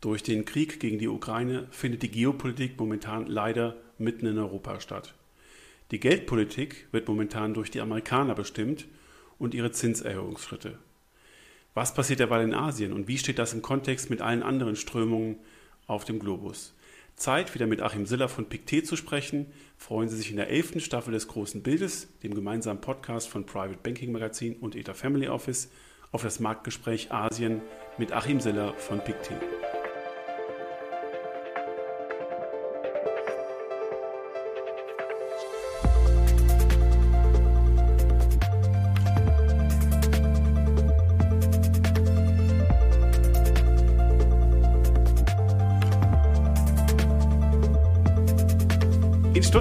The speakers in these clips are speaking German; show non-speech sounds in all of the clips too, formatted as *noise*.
Durch den Krieg gegen die Ukraine findet die Geopolitik momentan leider mitten in Europa statt. Die Geldpolitik wird momentan durch die Amerikaner bestimmt und ihre Zinserhöhungsschritte. Was passiert derweil in Asien und wie steht das im Kontext mit allen anderen Strömungen auf dem Globus? Zeit, wieder mit Achim Siller von Pictet zu sprechen. Freuen Sie sich in der elften Staffel des Großen Bildes, dem gemeinsamen Podcast von Private Banking Magazin und ETA Family Office, auf das Marktgespräch Asien mit Achim Siller von Pictet.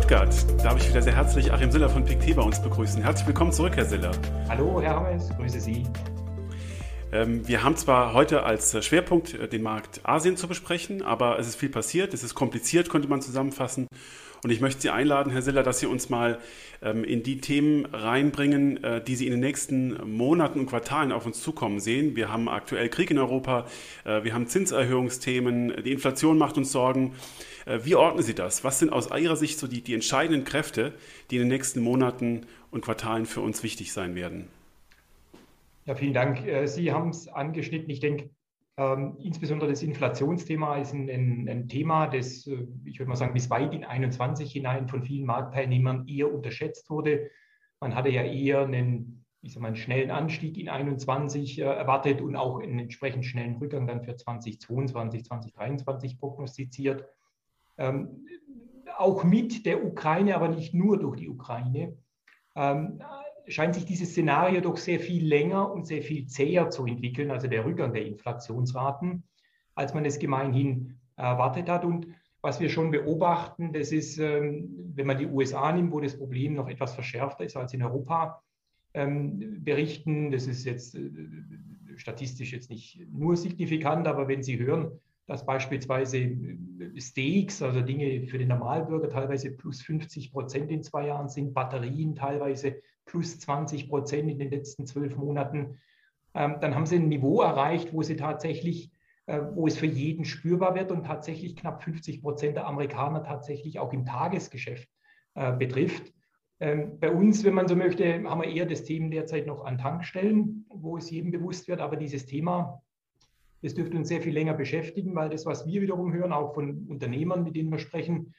Stuttgart darf ich wieder sehr herzlich Achim Siller von PICT bei uns begrüßen. Herzlich willkommen zurück, Herr Siller. Hallo, Herr Hammes, grüße Sie. Ähm, wir haben zwar heute als Schwerpunkt äh, den Markt Asien zu besprechen, aber es ist viel passiert, es ist kompliziert, könnte man zusammenfassen. Und ich möchte Sie einladen, Herr Siller, dass Sie uns mal ähm, in die Themen reinbringen, äh, die Sie in den nächsten Monaten und Quartalen auf uns zukommen sehen. Wir haben aktuell Krieg in Europa, äh, wir haben Zinserhöhungsthemen, die Inflation macht uns Sorgen. Äh, wie ordnen Sie das? Was sind aus Ihrer Sicht so die, die entscheidenden Kräfte, die in den nächsten Monaten und Quartalen für uns wichtig sein werden? Ja, vielen Dank. Äh, Sie haben es angeschnitten. Ich denke, ähm, insbesondere das Inflationsthema ist ein, ein, ein, Thema, das, äh, ich würde mal sagen, bis weit in 21 hinein von vielen Marktteilnehmern eher unterschätzt wurde. Man hatte ja eher einen, ich sag mal, einen schnellen Anstieg in 21 äh, erwartet und auch einen entsprechend schnellen Rückgang dann für 2022, 2023 prognostiziert ähm, auch mit der Ukraine, aber nicht nur durch die Ukraine, ähm, scheint sich dieses Szenario doch sehr viel länger und sehr viel zäher zu entwickeln, also der Rückgang der Inflationsraten, als man es gemeinhin erwartet hat. Und was wir schon beobachten, das ist, ähm, wenn man die USA nimmt, wo das Problem noch etwas verschärfter ist als in Europa, ähm, berichten, das ist jetzt äh, statistisch jetzt nicht nur signifikant, aber wenn Sie hören, dass beispielsweise äh, Steaks, also Dinge für den Normalbürger, teilweise plus 50 Prozent in zwei Jahren sind, Batterien teilweise plus 20 Prozent in den letzten zwölf Monaten. Ähm, dann haben sie ein Niveau erreicht, wo sie tatsächlich, äh, wo es für jeden spürbar wird und tatsächlich knapp 50 Prozent der Amerikaner tatsächlich auch im Tagesgeschäft äh, betrifft. Ähm, bei uns, wenn man so möchte, haben wir eher das Thema derzeit noch an Tankstellen, wo es jedem bewusst wird, aber dieses Thema das dürfte uns sehr viel länger beschäftigen, weil das, was wir wiederum hören, auch von Unternehmern, mit denen wir sprechen,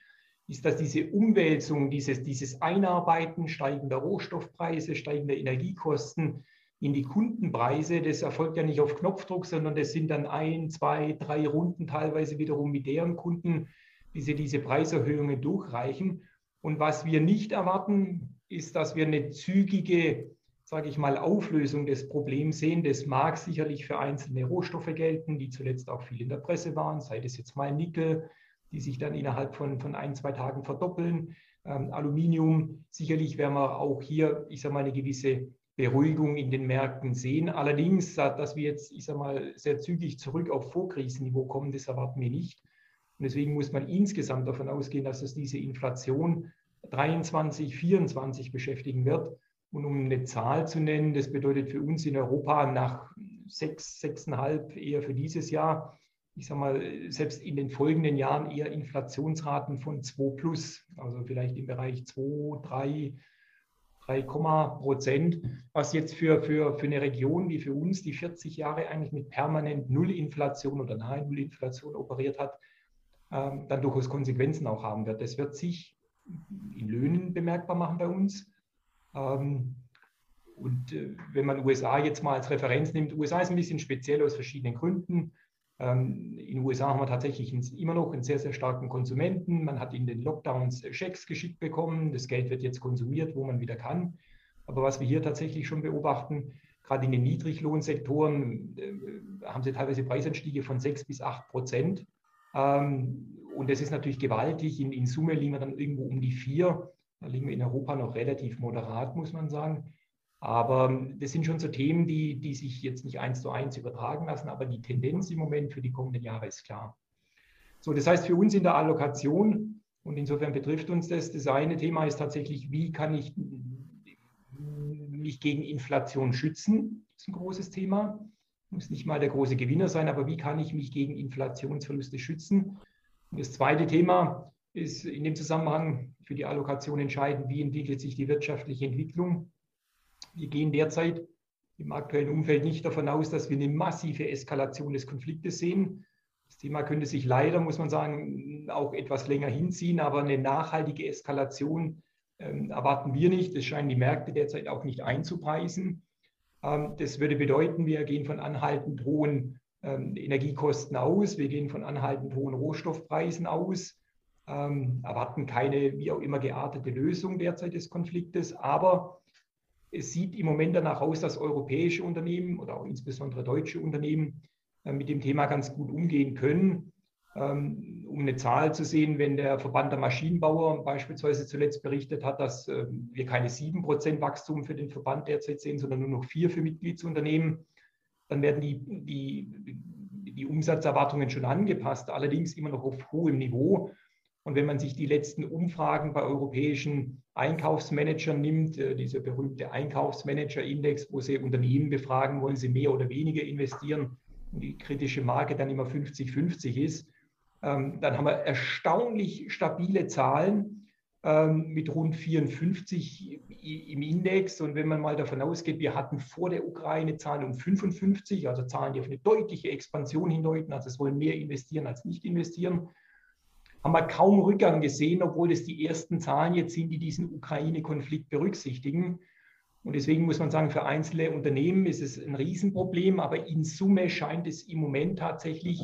ist, dass diese Umwälzung, dieses, dieses Einarbeiten steigender Rohstoffpreise, steigender Energiekosten in die Kundenpreise, das erfolgt ja nicht auf Knopfdruck, sondern das sind dann ein, zwei, drei Runden teilweise wiederum mit deren Kunden, wie sie diese Preiserhöhungen durchreichen. Und was wir nicht erwarten, ist, dass wir eine zügige sage ich mal, Auflösung des Problems sehen. Das mag sicherlich für einzelne Rohstoffe gelten, die zuletzt auch viel in der Presse waren, sei das jetzt mal Nickel, die sich dann innerhalb von, von ein, zwei Tagen verdoppeln. Ähm, Aluminium, sicherlich werden wir auch hier, ich sage mal, eine gewisse Beruhigung in den Märkten sehen. Allerdings, dass wir jetzt, ich sage mal, sehr zügig zurück auf Vorkrisenniveau kommen, das erwarten wir nicht. Und deswegen muss man insgesamt davon ausgehen, dass es diese Inflation 23, 24 beschäftigen wird. Und um eine Zahl zu nennen, das bedeutet für uns in Europa nach sechs, sechseinhalb eher für dieses Jahr, ich sage mal, selbst in den folgenden Jahren eher Inflationsraten von 2 plus, also vielleicht im Bereich 2, 3, 3, Prozent, was jetzt für, für, für eine Region wie für uns, die 40 Jahre eigentlich mit permanent Nullinflation oder nahe Nullinflation operiert hat, ähm, dann durchaus Konsequenzen auch haben wird. Das wird sich in Löhnen bemerkbar machen bei uns. Ähm, und äh, wenn man USA jetzt mal als Referenz nimmt, USA ist ein bisschen speziell aus verschiedenen Gründen. Ähm, in den USA haben wir tatsächlich immer noch einen sehr, sehr starken Konsumenten. Man hat in den Lockdowns Schecks geschickt bekommen. Das Geld wird jetzt konsumiert, wo man wieder kann. Aber was wir hier tatsächlich schon beobachten, gerade in den Niedriglohnsektoren, äh, haben sie teilweise Preisanstiege von 6 bis 8 Prozent. Ähm, und das ist natürlich gewaltig. In, in Summe liegen wir dann irgendwo um die 4. Da liegen wir in Europa noch relativ moderat, muss man sagen. Aber das sind schon so Themen, die, die sich jetzt nicht eins zu eins übertragen lassen, aber die Tendenz im Moment für die kommenden Jahre ist klar. So, das heißt für uns in der Allokation, und insofern betrifft uns das, das eine Thema ist tatsächlich, wie kann ich mich gegen Inflation schützen? Das ist ein großes Thema. muss nicht mal der große Gewinner sein, aber wie kann ich mich gegen Inflationsverluste schützen? Und das zweite Thema ist in dem Zusammenhang für die Allokation entscheidend, wie entwickelt sich die wirtschaftliche Entwicklung. Wir gehen derzeit im aktuellen Umfeld nicht davon aus, dass wir eine massive Eskalation des Konfliktes sehen. Das Thema könnte sich leider, muss man sagen, auch etwas länger hinziehen, aber eine nachhaltige Eskalation ähm, erwarten wir nicht. Das scheinen die Märkte derzeit auch nicht einzupreisen. Ähm, das würde bedeuten, wir gehen von anhaltend hohen ähm, Energiekosten aus, wir gehen von anhaltend hohen Rohstoffpreisen aus, ähm, erwarten keine wie auch immer geartete Lösung derzeit des Konfliktes, aber es sieht im Moment danach aus, dass europäische Unternehmen oder auch insbesondere deutsche Unternehmen äh, mit dem Thema ganz gut umgehen können. Ähm, um eine Zahl zu sehen, wenn der Verband der Maschinenbauer beispielsweise zuletzt berichtet hat, dass ähm, wir keine 7% Wachstum für den Verband derzeit sehen, sondern nur noch 4 für Mitgliedsunternehmen, dann werden die, die, die Umsatzerwartungen schon angepasst, allerdings immer noch auf hohem Niveau. Und wenn man sich die letzten Umfragen bei europäischen Einkaufsmanagern nimmt, äh, dieser berühmte Einkaufsmanager-Index, wo sie Unternehmen befragen, wollen sie mehr oder weniger investieren und die kritische Marke dann immer 50-50 ist, ähm, dann haben wir erstaunlich stabile Zahlen ähm, mit rund 54 im Index. Und wenn man mal davon ausgeht, wir hatten vor der Ukraine Zahlen um 55, also Zahlen, die auf eine deutliche Expansion hindeuten, also es wollen mehr investieren als nicht investieren, haben wir kaum Rückgang gesehen, obwohl es die ersten Zahlen jetzt sind, die diesen Ukraine-Konflikt berücksichtigen. Und deswegen muss man sagen, für einzelne Unternehmen ist es ein Riesenproblem, aber in Summe scheint es im Moment tatsächlich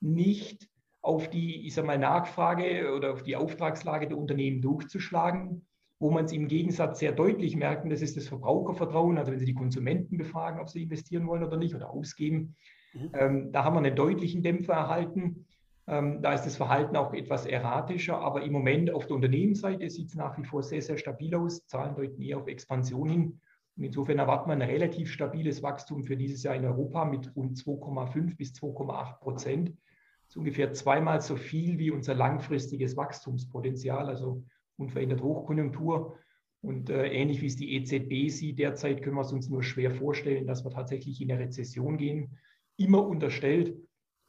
nicht auf die, ich sag mal, Nachfrage oder auf die Auftragslage der Unternehmen durchzuschlagen. Wo man es im Gegensatz sehr deutlich merken, das ist das Verbrauchervertrauen. Also wenn Sie die Konsumenten befragen, ob sie investieren wollen oder nicht oder ausgeben, mhm. ähm, da haben wir einen deutlichen Dämpfer erhalten. Ähm, da ist das Verhalten auch etwas erratischer, aber im Moment auf der Unternehmensseite sieht es nach wie vor sehr, sehr stabil aus. Zahlen deuten eher auf Expansion hin. Und insofern erwarten wir ein relativ stabiles Wachstum für dieses Jahr in Europa mit rund 2,5 bis 2,8 Prozent. Das ist ungefähr zweimal so viel wie unser langfristiges Wachstumspotenzial, also unverändert Hochkonjunktur. Und äh, ähnlich wie es die EZB sieht derzeit, können wir es uns nur schwer vorstellen, dass wir tatsächlich in eine Rezession gehen. Immer unterstellt,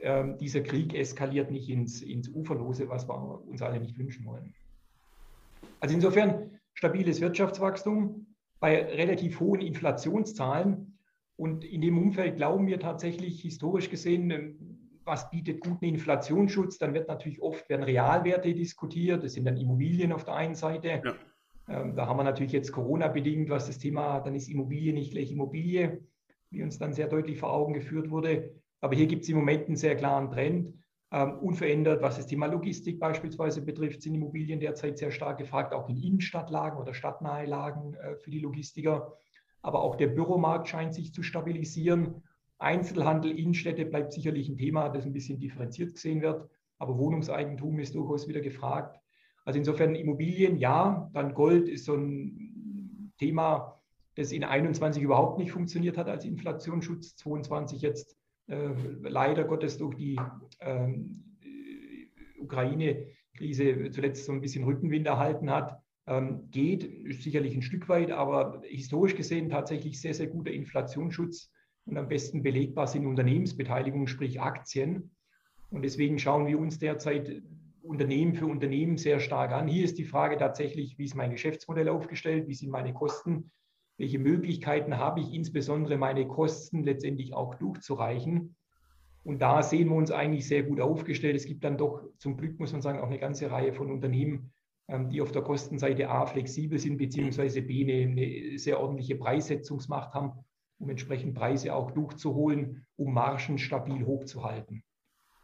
ähm, dieser Krieg eskaliert nicht ins, ins Uferlose, was wir uns alle nicht wünschen wollen. Also insofern stabiles Wirtschaftswachstum bei relativ hohen Inflationszahlen. Und in dem Umfeld glauben wir tatsächlich historisch gesehen, ähm, was bietet guten Inflationsschutz? Dann wird natürlich oft werden Realwerte diskutiert. Das sind dann Immobilien auf der einen Seite. Ja. Ähm, da haben wir natürlich jetzt Corona-bedingt, was das Thema, dann ist Immobilie nicht gleich Immobilie, wie uns dann sehr deutlich vor Augen geführt wurde. Aber hier gibt es im Moment einen sehr klaren Trend. Ähm, unverändert, was das Thema Logistik beispielsweise betrifft, sind Immobilien derzeit sehr stark gefragt, auch in Innenstadtlagen oder stadtnahe Lagen äh, für die Logistiker. Aber auch der Büromarkt scheint sich zu stabilisieren. Einzelhandel, Innenstädte bleibt sicherlich ein Thema, das ein bisschen differenziert gesehen wird. Aber Wohnungseigentum ist durchaus wieder gefragt. Also insofern Immobilien, ja. Dann Gold ist so ein Thema, das in 21 überhaupt nicht funktioniert hat als Inflationsschutz, 22 jetzt leider Gottes durch die ähm, Ukraine-Krise zuletzt so ein bisschen Rückenwind erhalten hat, ähm, geht sicherlich ein Stück weit, aber historisch gesehen tatsächlich sehr, sehr guter Inflationsschutz und am besten belegbar sind Unternehmensbeteiligungen, sprich Aktien. Und deswegen schauen wir uns derzeit Unternehmen für Unternehmen sehr stark an. Hier ist die Frage tatsächlich, wie ist mein Geschäftsmodell aufgestellt, wie sind meine Kosten, welche Möglichkeiten habe ich, insbesondere meine Kosten letztendlich auch durchzureichen. Und da sehen wir uns eigentlich sehr gut aufgestellt. Es gibt dann doch zum Glück, muss man sagen, auch eine ganze Reihe von Unternehmen, ähm, die auf der Kostenseite A flexibel sind, beziehungsweise B eine, eine sehr ordentliche Preissetzungsmacht haben, um entsprechend Preise auch durchzuholen, um Margen stabil hochzuhalten.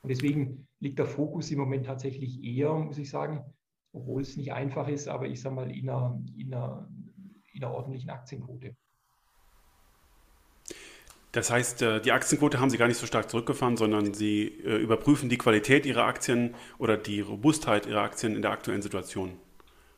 Und deswegen liegt der Fokus im Moment tatsächlich eher, muss ich sagen, obwohl es nicht einfach ist, aber ich sage mal, in einer, in einer in einer ordentlichen Aktienquote. Das heißt, äh, die Aktienquote haben Sie gar nicht so stark zurückgefahren, sondern Sie äh, überprüfen die Qualität Ihrer Aktien oder die Robustheit Ihrer Aktien in der aktuellen Situation.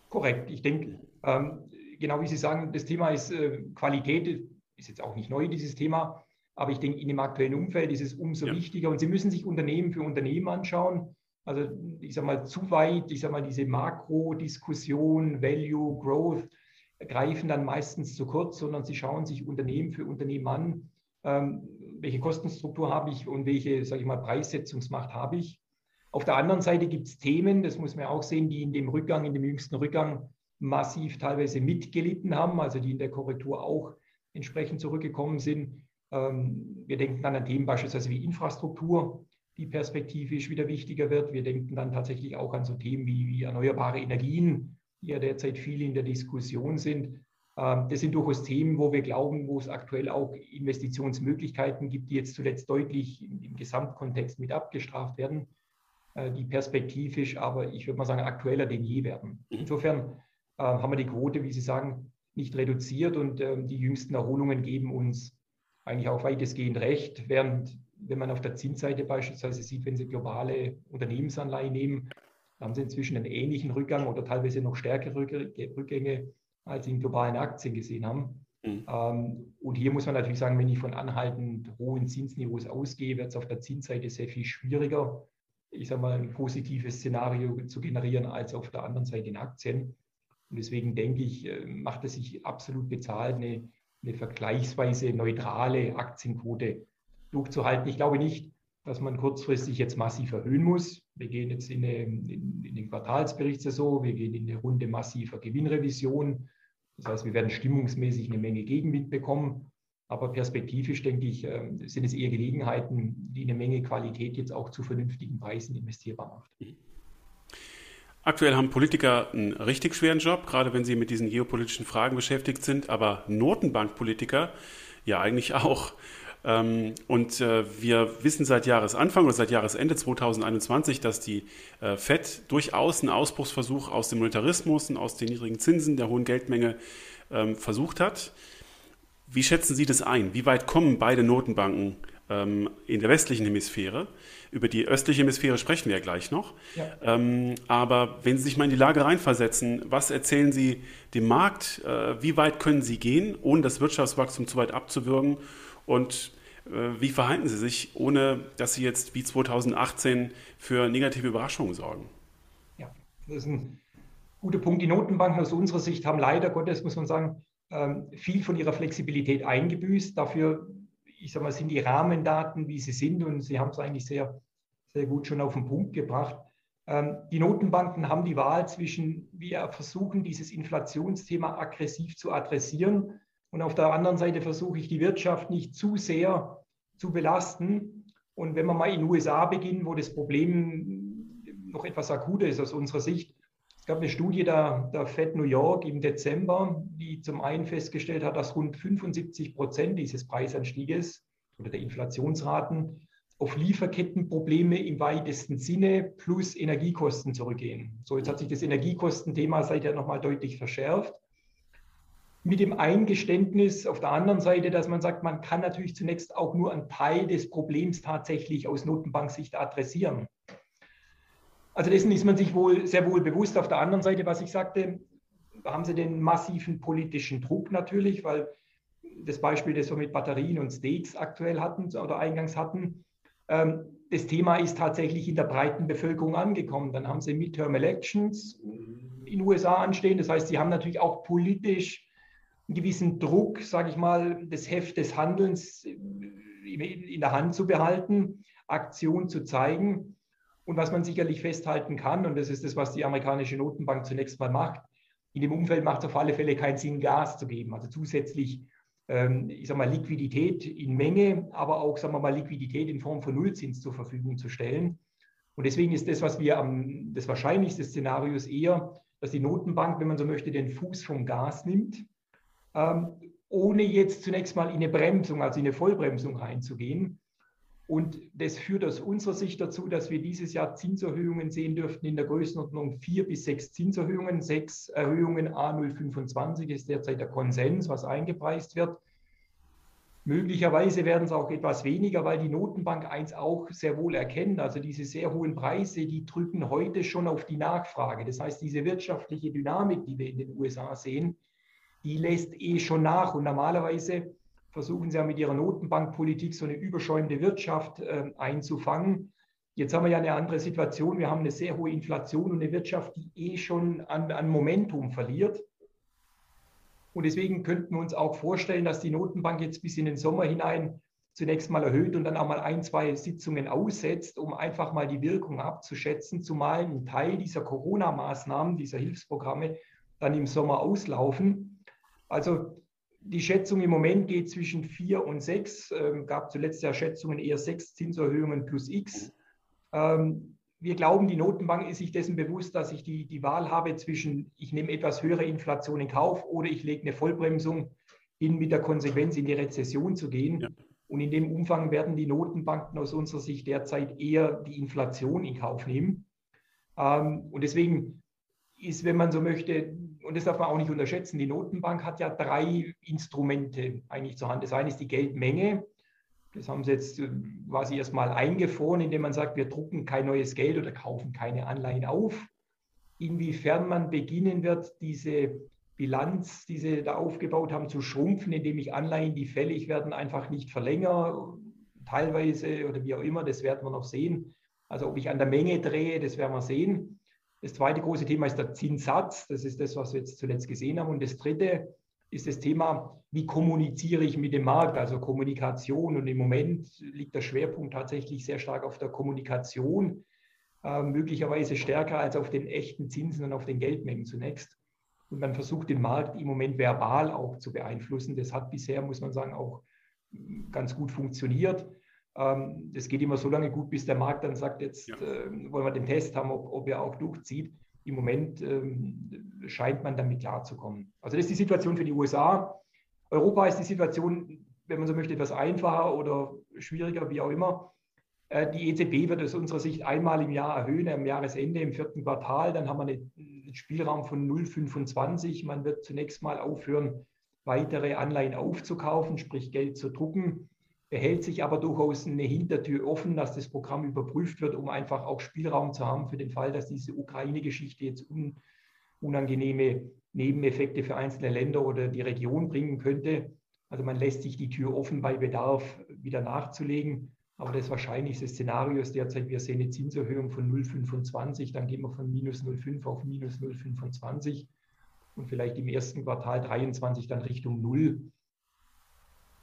Korrekt. Ich denke, ähm, genau wie Sie sagen, das Thema ist äh, Qualität, ist jetzt auch nicht neu, dieses Thema. Aber ich denke, in dem aktuellen Umfeld ist es umso ja. wichtiger. Und Sie müssen sich Unternehmen für Unternehmen anschauen. Also ich sage mal, zu weit, ich sage mal, diese Makro-Diskussion, Value, Growth, greifen dann meistens zu kurz, sondern sie schauen sich Unternehmen für Unternehmen an. Ähm, welche Kostenstruktur habe ich und welche, sage ich mal, Preissetzungsmacht habe ich. Auf der anderen Seite gibt es Themen, das muss man auch sehen, die in dem Rückgang, in dem jüngsten Rückgang massiv teilweise mitgelitten haben, also die in der Korrektur auch entsprechend zurückgekommen sind. Ähm, wir denken dann an Themen beispielsweise wie Infrastruktur, die perspektivisch wieder wichtiger wird. Wir denken dann tatsächlich auch an so Themen wie, wie erneuerbare Energien, die ja derzeit viel in der Diskussion sind. Ähm, das sind durchaus Themen, wo wir glauben, wo es aktuell auch Investitionsmöglichkeiten gibt, die jetzt zuletzt deutlich im Gesamtkontext mit abgestraft werden, äh, die perspektivisch aber, ich würde mal sagen, aktueller denn je werden. Mhm. Insofern äh, haben wir die Quote, wie Sie sagen, nicht reduziert und ähm, die jüngsten Erholungen geben uns eigentlich auch weitestgehend recht, während wenn man auf der Zinsseite beispielsweise sieht, wenn Sie globale Unternehmensanleihen nehmen, haben Sie inzwischen einen ähnlichen Rückgang oder teilweise noch stärkere Rückgänge, als Sie in globalen Aktien gesehen haben. Mhm. Ähm, und hier muss man natürlich sagen, wenn ich von anhaltend hohen Zinsniveaus ausgehe, wird es auf der Zinsseite sehr viel schwieriger, ich sage mal, ein positives Szenario zu generieren als auf der anderen Seite in Aktien. Und deswegen denke ich, äh, macht es sich absolut bezahlt, eine, eine vergleichsweise neutrale Aktienquote durchzuhalten. Ich glaube nicht, dass man kurzfristig jetzt massiv erhöhen muss. Wir gehen jetzt in, eine, in, in den Quartalsberichtssaison, wir gehen in eine Runde massiver Gewinnrevision. Das heißt, wir werden stimmungsmäßig eine Menge Gegenwind bekommen. Aber perspektivisch, denke ich, äh, sind es eher Gelegenheiten, die eine Menge Qualität jetzt auch zu vernünftigen Preisen investierbar macht. Mhm. Aktuell haben Politiker einen richtig schweren Job, gerade wenn sie mit diesen geopolitischen Fragen beschäftigt sind, aber Notenbankpolitiker ja eigentlich auch. Ähm, und äh, wir wissen seit Jahresanfang oder seit Jahresende 2021, dass die äh, FED durchaus einen Ausbruchsversuch aus dem Monetarismus und aus den niedrigen Zinsen, der hohen Geldmenge ähm, versucht hat. Wie schätzen Sie das ein? Wie weit kommen beide Notenbanken ähm, in der westlichen Hemisphäre? Über die östliche Hemisphäre sprechen wir ja gleich noch. Ja. aber wenn Sie sich mal in die Lage reinversetzen, was erzählen Sie dem Markt? Äh, wie weit können Sie gehen, ohne das Wirtschaftswachstum zu weit abzuwürgen? Und äh, wie verhalten Sie sich, ohne dass Sie jetzt wie 2018 für negative Überraschungen sorgen? Ja, das ist ein guter Punkt. Die Notenbanken aus unserer Sicht haben leider Gottes, muss man sagen, ähm, viel von ihrer Flexibilität eingebüßt. Dafür, ich sage mal, sind die Rahmendaten, wie sie sind, und Sie haben es eigentlich sehr, sehr gut schon auf den Punkt gebracht. Ähm, die Notenbanken haben die Wahl zwischen, wir versuchen, dieses Inflationsthema aggressiv zu adressieren und auf der anderen Seite versuche ich die Wirtschaft nicht zu sehr zu belasten. Und wenn wir mal in den USA beginnen, wo das Problem noch etwas akuter ist aus unserer Sicht, es gab eine Studie der, der Fed New York im Dezember, die zum einen festgestellt hat, dass rund 75 Prozent dieses Preisanstieges oder der Inflationsraten auf Lieferkettenprobleme im weitesten Sinne plus Energiekosten zurückgehen. So, jetzt hat sich das Energiekostenthema seither nochmal deutlich verschärft mit dem Eingeständnis auf der anderen Seite, dass man sagt, man kann natürlich zunächst auch nur einen Teil des Problems tatsächlich aus Notenbanksicht adressieren. Also dessen ist man sich wohl sehr wohl bewusst. Auf der anderen Seite, was ich sagte, haben sie den massiven politischen Druck natürlich, weil das Beispiel, das wir mit Batterien und Stakes aktuell hatten oder eingangs hatten, ähm, das Thema ist tatsächlich in der breiten Bevölkerung angekommen. Dann haben sie Midterm Elections in den USA anstehen. Das heißt, sie haben natürlich auch politisch einen gewissen Druck, sage ich mal, das Heft des Handelns in der Hand zu behalten, Aktion zu zeigen. Und was man sicherlich festhalten kann, und das ist das, was die amerikanische Notenbank zunächst mal macht, in dem Umfeld macht es auf alle Fälle keinen Sinn, Gas zu geben. Also zusätzlich, ähm, ich sage mal, Liquidität in Menge, aber auch, sagen wir mal, Liquidität in Form von Nullzins zur Verfügung zu stellen. Und deswegen ist das, was wir am, das wahrscheinlichste Szenario ist eher, dass die Notenbank, wenn man so möchte, den Fuß vom Gas nimmt ähm, ohne jetzt zunächst mal in eine Bremsung, also in eine Vollbremsung reinzugehen. Und das führt aus unserer Sicht dazu, dass wir dieses Jahr Zinserhöhungen sehen dürften in der Größenordnung vier bis sechs Zinserhöhungen. Sechs Erhöhungen A025 ist derzeit der Konsens, was eingepreist wird. Möglicherweise werden es auch etwas weniger, weil die Notenbank eins auch sehr wohl erkennt. Also diese sehr hohen Preise, die drücken heute schon auf die Nachfrage. Das heißt, diese wirtschaftliche Dynamik, die wir in den USA sehen, die lässt eh schon nach. Und normalerweise versuchen sie ja mit ihrer Notenbankpolitik so eine überschäumende Wirtschaft äh, einzufangen. Jetzt haben wir ja eine andere Situation. Wir haben eine sehr hohe Inflation und eine Wirtschaft, die eh schon an, an Momentum verliert. Und deswegen könnten wir uns auch vorstellen, dass die Notenbank jetzt bis in den Sommer hinein zunächst mal erhöht und dann auch mal ein, zwei Sitzungen aussetzt, um einfach mal die Wirkung abzuschätzen, zumal ein Teil dieser Corona-Maßnahmen, dieser Hilfsprogramme dann im Sommer auslaufen. Also die Schätzung im Moment geht zwischen vier und sechs. Ähm, gab zuletzt ja Schätzungen eher sechs Zinserhöhungen plus X. Ähm, wir glauben, die Notenbank ist sich dessen bewusst, dass ich die, die Wahl habe zwischen, ich nehme etwas höhere Inflation in Kauf oder ich lege eine Vollbremsung hin mit der Konsequenz in die Rezession zu gehen. Ja. Und in dem Umfang werden die Notenbanken aus unserer Sicht derzeit eher die Inflation in Kauf nehmen. Ähm, und deswegen ist, wenn man so möchte, und das darf man auch nicht unterschätzen, die Notenbank hat ja drei Instrumente eigentlich zur Hand. Das eine ist die Geldmenge. Das haben sie jetzt äh, quasi erstmal eingefroren, indem man sagt, wir drucken kein neues Geld oder kaufen keine Anleihen auf. Inwiefern man beginnen wird, diese Bilanz, die sie da aufgebaut haben, zu schrumpfen, indem ich Anleihen, die fällig werden, einfach nicht verlängere, teilweise oder wie auch immer, das werden wir noch sehen. Also ob ich an der Menge drehe, das werden wir sehen. Das zweite große Thema ist der Zinssatz. Das ist das, was wir jetzt zuletzt gesehen haben. Und das dritte ist das Thema, wie kommuniziere ich mit dem Markt, also Kommunikation. Und im Moment liegt der Schwerpunkt tatsächlich sehr stark auf der Kommunikation, äh, möglicherweise stärker als auf den echten Zinsen und auf den Geldmengen zunächst. Und man versucht den Markt im Moment verbal auch zu beeinflussen. Das hat bisher, muss man sagen, auch ganz gut funktioniert. Ähm, das geht immer so lange gut, bis der Markt dann sagt, jetzt ja. äh, wollen wir den Test haben, ob, ob er auch durchzieht. Im Moment ähm, scheint man damit klarzukommen. Also das ist die Situation für die USA. Europa ist die Situation, wenn man so möchte, etwas einfacher oder schwieriger, wie auch immer. Äh, die EZB wird aus unserer Sicht einmal im Jahr erhöhen, am Jahresende, im vierten Quartal. Dann haben wir einen Spielraum von 0,25. Man wird zunächst mal aufhören, weitere Anleihen aufzukaufen, sprich Geld zu drucken. Behält sich aber durchaus eine Hintertür offen, dass das Programm überprüft wird, um einfach auch Spielraum zu haben für den Fall, dass diese Ukraine-Geschichte jetzt unangenehme Nebeneffekte für einzelne Länder oder die Region bringen könnte. Also man lässt sich die Tür offen, bei Bedarf wieder nachzulegen. Aber das wahrscheinlichste Szenario ist derzeit, wir sehen eine Zinserhöhung von 0,25, dann gehen wir von minus 0,5 auf minus 0,25 und vielleicht im ersten Quartal 23 dann Richtung 0.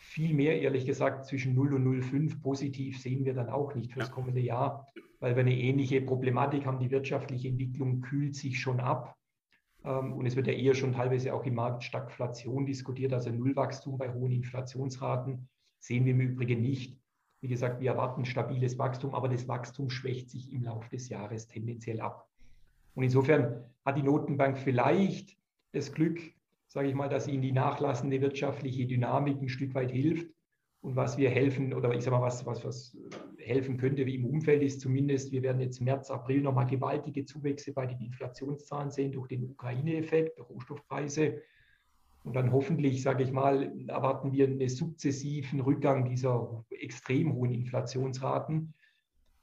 Viel mehr, ehrlich gesagt, zwischen 0 und 0,5 positiv sehen wir dann auch nicht fürs kommende Jahr, weil wir eine ähnliche Problematik haben. Die wirtschaftliche Entwicklung kühlt sich schon ab. Ähm, und es wird ja eher schon teilweise auch im Markt Stagflation diskutiert, also Nullwachstum bei hohen Inflationsraten. Sehen wir im Übrigen nicht. Wie gesagt, wir erwarten stabiles Wachstum, aber das Wachstum schwächt sich im Laufe des Jahres tendenziell ab. Und insofern hat die Notenbank vielleicht das Glück, sage ich mal, dass in die nachlassende wirtschaftliche Dynamik ein Stück weit hilft. Und was wir helfen, oder ich sage mal, was, was, was helfen könnte, wie im Umfeld ist zumindest, wir werden jetzt März, April nochmal gewaltige Zuwächse bei den Inflationszahlen sehen durch den Ukraine-Effekt, Rohstoffpreise. Und dann hoffentlich, sage ich mal, erwarten wir einen sukzessiven Rückgang dieser extrem hohen Inflationsraten.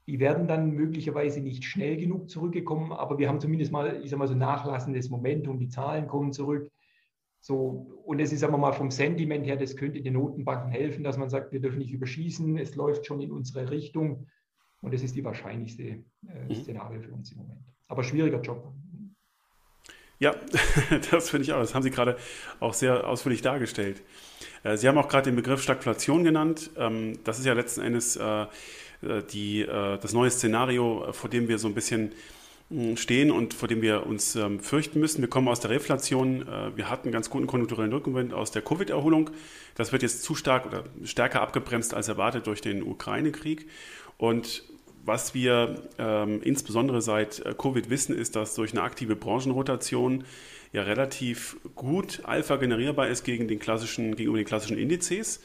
Die werden dann möglicherweise nicht schnell genug zurückgekommen, aber wir haben zumindest mal, ich sage mal, so nachlassendes Momentum. Die Zahlen kommen zurück. So, und es ist aber mal vom Sentiment her, das könnte den Notenbanken helfen, dass man sagt, wir dürfen nicht überschießen, es läuft schon in unsere Richtung. Und das ist die wahrscheinlichste äh, mhm. Szenario für uns im Moment. Aber schwieriger Job. Ja, *laughs* das finde ich auch. Das haben Sie gerade auch sehr ausführlich dargestellt. Äh, Sie haben auch gerade den Begriff Stagflation genannt. Ähm, das ist ja letzten Endes äh, äh, die, das neue Szenario, vor dem wir so ein bisschen stehen und vor dem wir uns ähm, fürchten müssen. Wir kommen aus der Reflation. Wir hatten ganz guten konjunkturellen Rückenwind aus der Covid-Erholung. Das wird jetzt zu stark oder stärker abgebremst als erwartet durch den Ukraine-Krieg. Und was wir ähm, insbesondere seit äh, Covid wissen, ist, dass durch eine aktive Branchenrotation ja relativ gut Alpha generierbar ist gegen den klassischen, gegenüber den klassischen Indizes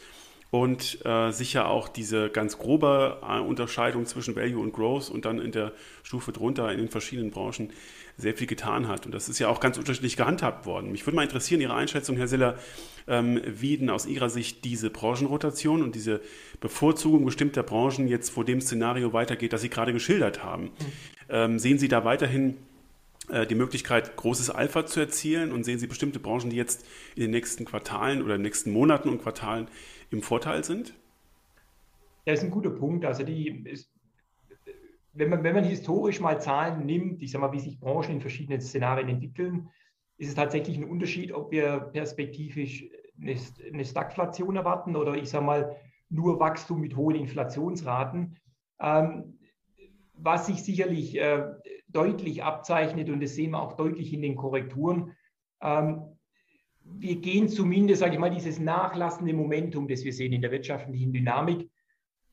und äh, sicher auch diese ganz grobe äh, Unterscheidung zwischen Value und Growth und dann in der Stufe drunter in den verschiedenen Branchen sehr viel getan hat. Und das ist ja auch ganz unterschiedlich gehandhabt worden. Mich würde mal interessieren, Ihre Einschätzung, Herr Siller, ähm, wie denn aus Ihrer Sicht diese Branchenrotation und diese Bevorzugung bestimmter Branchen jetzt vor dem Szenario weitergeht, das Sie gerade geschildert haben. Mhm. Ähm, sehen Sie da weiterhin äh, die Möglichkeit, großes Alpha zu erzielen und sehen Sie bestimmte Branchen, die jetzt in den nächsten Quartalen oder in den nächsten Monaten und Quartalen im Vorteil sind? Das ist ein guter Punkt. Also die, ist, wenn man, wenn man historisch mal Zahlen nimmt, ich sage mal, wie sich Branchen in verschiedenen Szenarien entwickeln, ist es tatsächlich ein Unterschied, ob wir perspektivisch eine, eine Stagflation erwarten oder ich sage mal, nur Wachstum mit hohen Inflationsraten. Ähm, was sich sicherlich äh, deutlich abzeichnet, und das sehen wir auch deutlich in den Korrekturen, ähm, wir gehen zumindest, sage ich mal, dieses nachlassende Momentum, das wir sehen in der wirtschaftlichen Dynamik,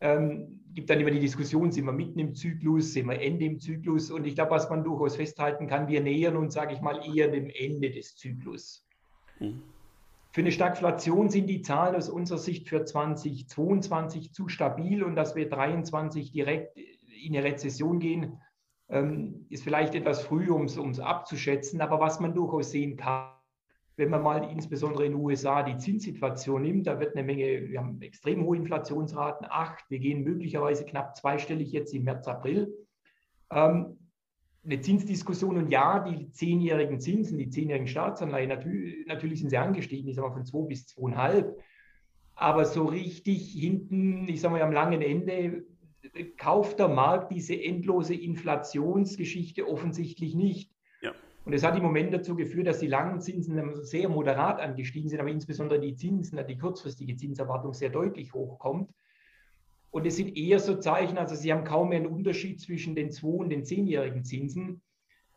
ähm, gibt dann immer die Diskussion, sind wir mitten im Zyklus, sind wir Ende im Zyklus? Und ich glaube, was man durchaus festhalten kann, wir nähern uns, sage ich mal, eher dem Ende des Zyklus. Mhm. Für eine Stagflation sind die Zahlen aus unserer Sicht für 2022 zu stabil und dass wir 2023 direkt in eine Rezession gehen, ähm, ist vielleicht etwas früh, um es abzuschätzen. Aber was man durchaus sehen kann, wenn man mal insbesondere in den USA die Zinssituation nimmt, da wird eine Menge, wir haben extrem hohe Inflationsraten, acht, wir gehen möglicherweise knapp zweistellig jetzt im März, April. Ähm, eine Zinsdiskussion und ja, die zehnjährigen Zinsen, die zehnjährigen Staatsanleihen, natürlich, natürlich sind sie angestiegen, ich sage mal von zwei bis zweieinhalb. Aber so richtig hinten, ich sage mal am langen Ende, kauft der Markt diese endlose Inflationsgeschichte offensichtlich nicht. Und es hat im Moment dazu geführt, dass die langen Zinsen sehr moderat angestiegen sind, aber insbesondere die Zinsen, die kurzfristige Zinserwartung sehr deutlich hochkommt. Und es sind eher so Zeichen, also Sie haben kaum mehr einen Unterschied zwischen den zwei und den zehnjährigen Zinsen.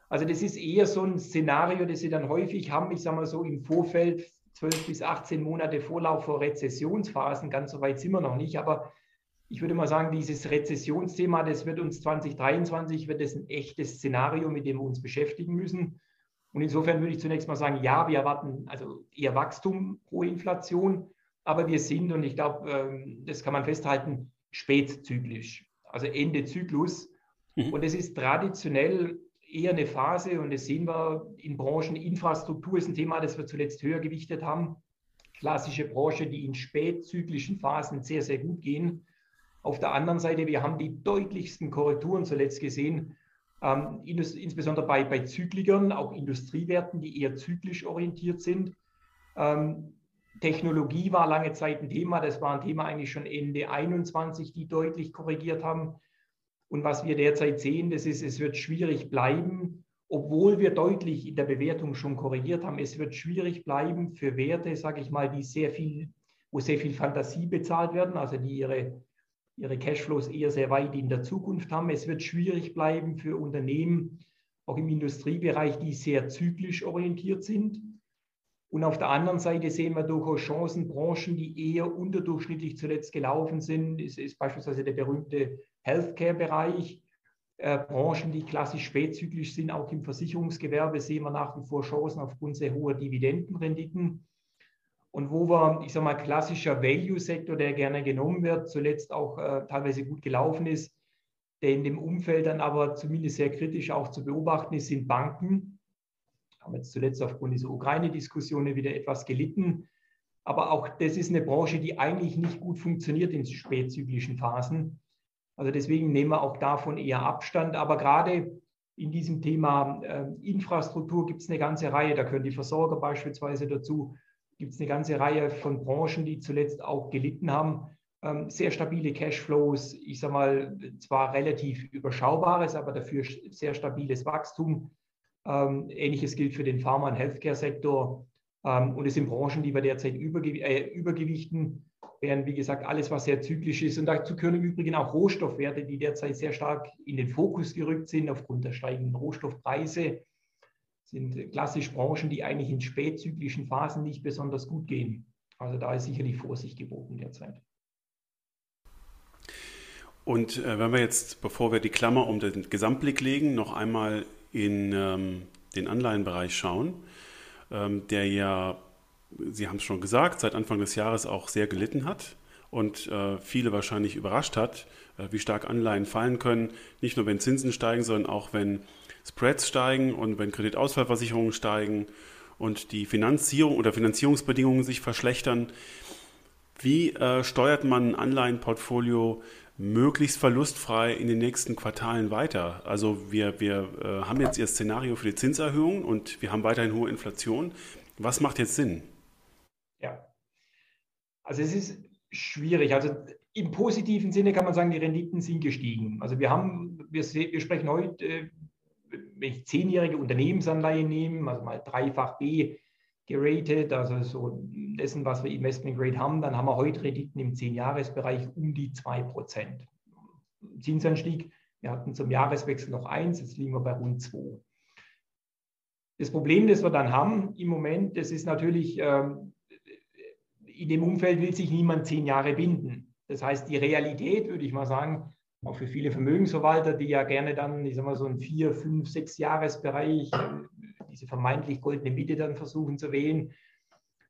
Also das ist eher so ein Szenario, das Sie dann häufig haben, ich sage mal so im Vorfeld, 12 bis 18 Monate Vorlauf vor Rezessionsphasen, ganz so weit sind wir noch nicht, aber ich würde mal sagen, dieses Rezessionsthema, das wird uns 2023, wird es ein echtes Szenario, mit dem wir uns beschäftigen müssen. Und insofern würde ich zunächst mal sagen, ja, wir erwarten also eher Wachstum, hohe Inflation, aber wir sind, und ich glaube, ähm, das kann man festhalten, spätzyklisch, also Ende Zyklus. Mhm. Und es ist traditionell eher eine Phase, und das sehen wir in Branchen, Infrastruktur ist ein Thema, das wir zuletzt höher gewichtet haben. Klassische Branche, die in spätzyklischen Phasen sehr, sehr gut gehen. Auf der anderen Seite, wir haben die deutlichsten Korrekturen zuletzt gesehen, ähm, insbesondere bei, bei Zyklikern, auch Industriewerten, die eher zyklisch orientiert sind. Ähm, Technologie war lange Zeit ein Thema. Das war ein Thema eigentlich schon Ende 21, die deutlich korrigiert haben. Und was wir derzeit sehen, das ist, es wird schwierig bleiben, obwohl wir deutlich in der Bewertung schon korrigiert haben. Es wird schwierig bleiben für Werte, sage ich mal, die sehr viel, wo sehr viel Fantasie bezahlt werden, also die ihre, ihre Cashflows eher sehr weit in der Zukunft haben. Es wird schwierig bleiben für Unternehmen, auch im Industriebereich, die sehr zyklisch orientiert sind. Und auf der anderen Seite sehen wir durchaus Chancen, Branchen, die eher unterdurchschnittlich zuletzt gelaufen sind. Es ist beispielsweise der berühmte Healthcare-Bereich. Äh, Branchen, die klassisch spätzyklisch sind, auch im Versicherungsgewerbe, sehen wir nach wie vor Chancen aufgrund sehr hoher Dividendenrenditen. Und wo wir, ich sage mal, klassischer Value-Sektor, der gerne genommen wird, zuletzt auch äh, teilweise gut gelaufen ist, der in dem Umfeld dann aber zumindest sehr kritisch auch zu beobachten ist, sind Banken haben jetzt zuletzt aufgrund dieser Ukraine-Diskussionen wieder etwas gelitten. Aber auch das ist eine Branche, die eigentlich nicht gut funktioniert in spätzyklischen Phasen. Also deswegen nehmen wir auch davon eher Abstand. Aber gerade in diesem Thema äh, Infrastruktur gibt es eine ganze Reihe, da können die Versorger beispielsweise dazu, gibt es eine ganze Reihe von Branchen, die zuletzt auch gelitten haben. Ähm, sehr stabile Cashflows, ich sage mal, zwar relativ überschaubares, aber dafür sehr stabiles Wachstum. Ähm, ähnliches gilt für den Pharma- und Healthcare-Sektor. Ähm, und es sind Branchen, die wir derzeit übergew äh, übergewichten, während, wie gesagt, alles, was sehr zyklisch ist. Und dazu gehören im Übrigen auch Rohstoffwerte, die derzeit sehr stark in den Fokus gerückt sind aufgrund der steigenden Rohstoffpreise. Sind klassisch Branchen, die eigentlich in spätzyklischen Phasen nicht besonders gut gehen. Also da ist sicherlich Vorsicht geboten derzeit. Und äh, wenn wir jetzt, bevor wir die Klammer um den Gesamtblick legen, noch einmal in ähm, den Anleihenbereich schauen, ähm, der ja, Sie haben es schon gesagt, seit Anfang des Jahres auch sehr gelitten hat und äh, viele wahrscheinlich überrascht hat, äh, wie stark Anleihen fallen können. Nicht nur wenn Zinsen steigen, sondern auch wenn Spreads steigen und wenn Kreditausfallversicherungen steigen und die Finanzierung oder Finanzierungsbedingungen sich verschlechtern. Wie äh, steuert man ein Anleihenportfolio möglichst verlustfrei in den nächsten Quartalen weiter. Also wir, wir äh, haben jetzt ihr Szenario für die Zinserhöhung und wir haben weiterhin hohe Inflation. Was macht jetzt Sinn? Ja, also es ist schwierig. Also im positiven Sinne kann man sagen, die Renditen sind gestiegen. Also wir haben, wir, wir sprechen heute, äh, wenn ich zehnjährige Unternehmensanleihen nehme, also mal dreifach B, geratet, also so dessen, was wir Investment Grade haben, dann haben wir heute Renditen im 10-Jahres-Bereich um die 2%. Zinsanstieg, wir hatten zum Jahreswechsel noch 1, jetzt liegen wir bei rund 2. Das Problem, das wir dann haben im Moment, das ist natürlich, ähm, in dem Umfeld will sich niemand zehn Jahre binden. Das heißt, die Realität, würde ich mal sagen, auch für viele Vermögensverwalter, die ja gerne dann, ich sag mal, so einen vier, fünf, sechs Jahresbereich diese vermeintlich goldene Mitte dann versuchen zu wählen,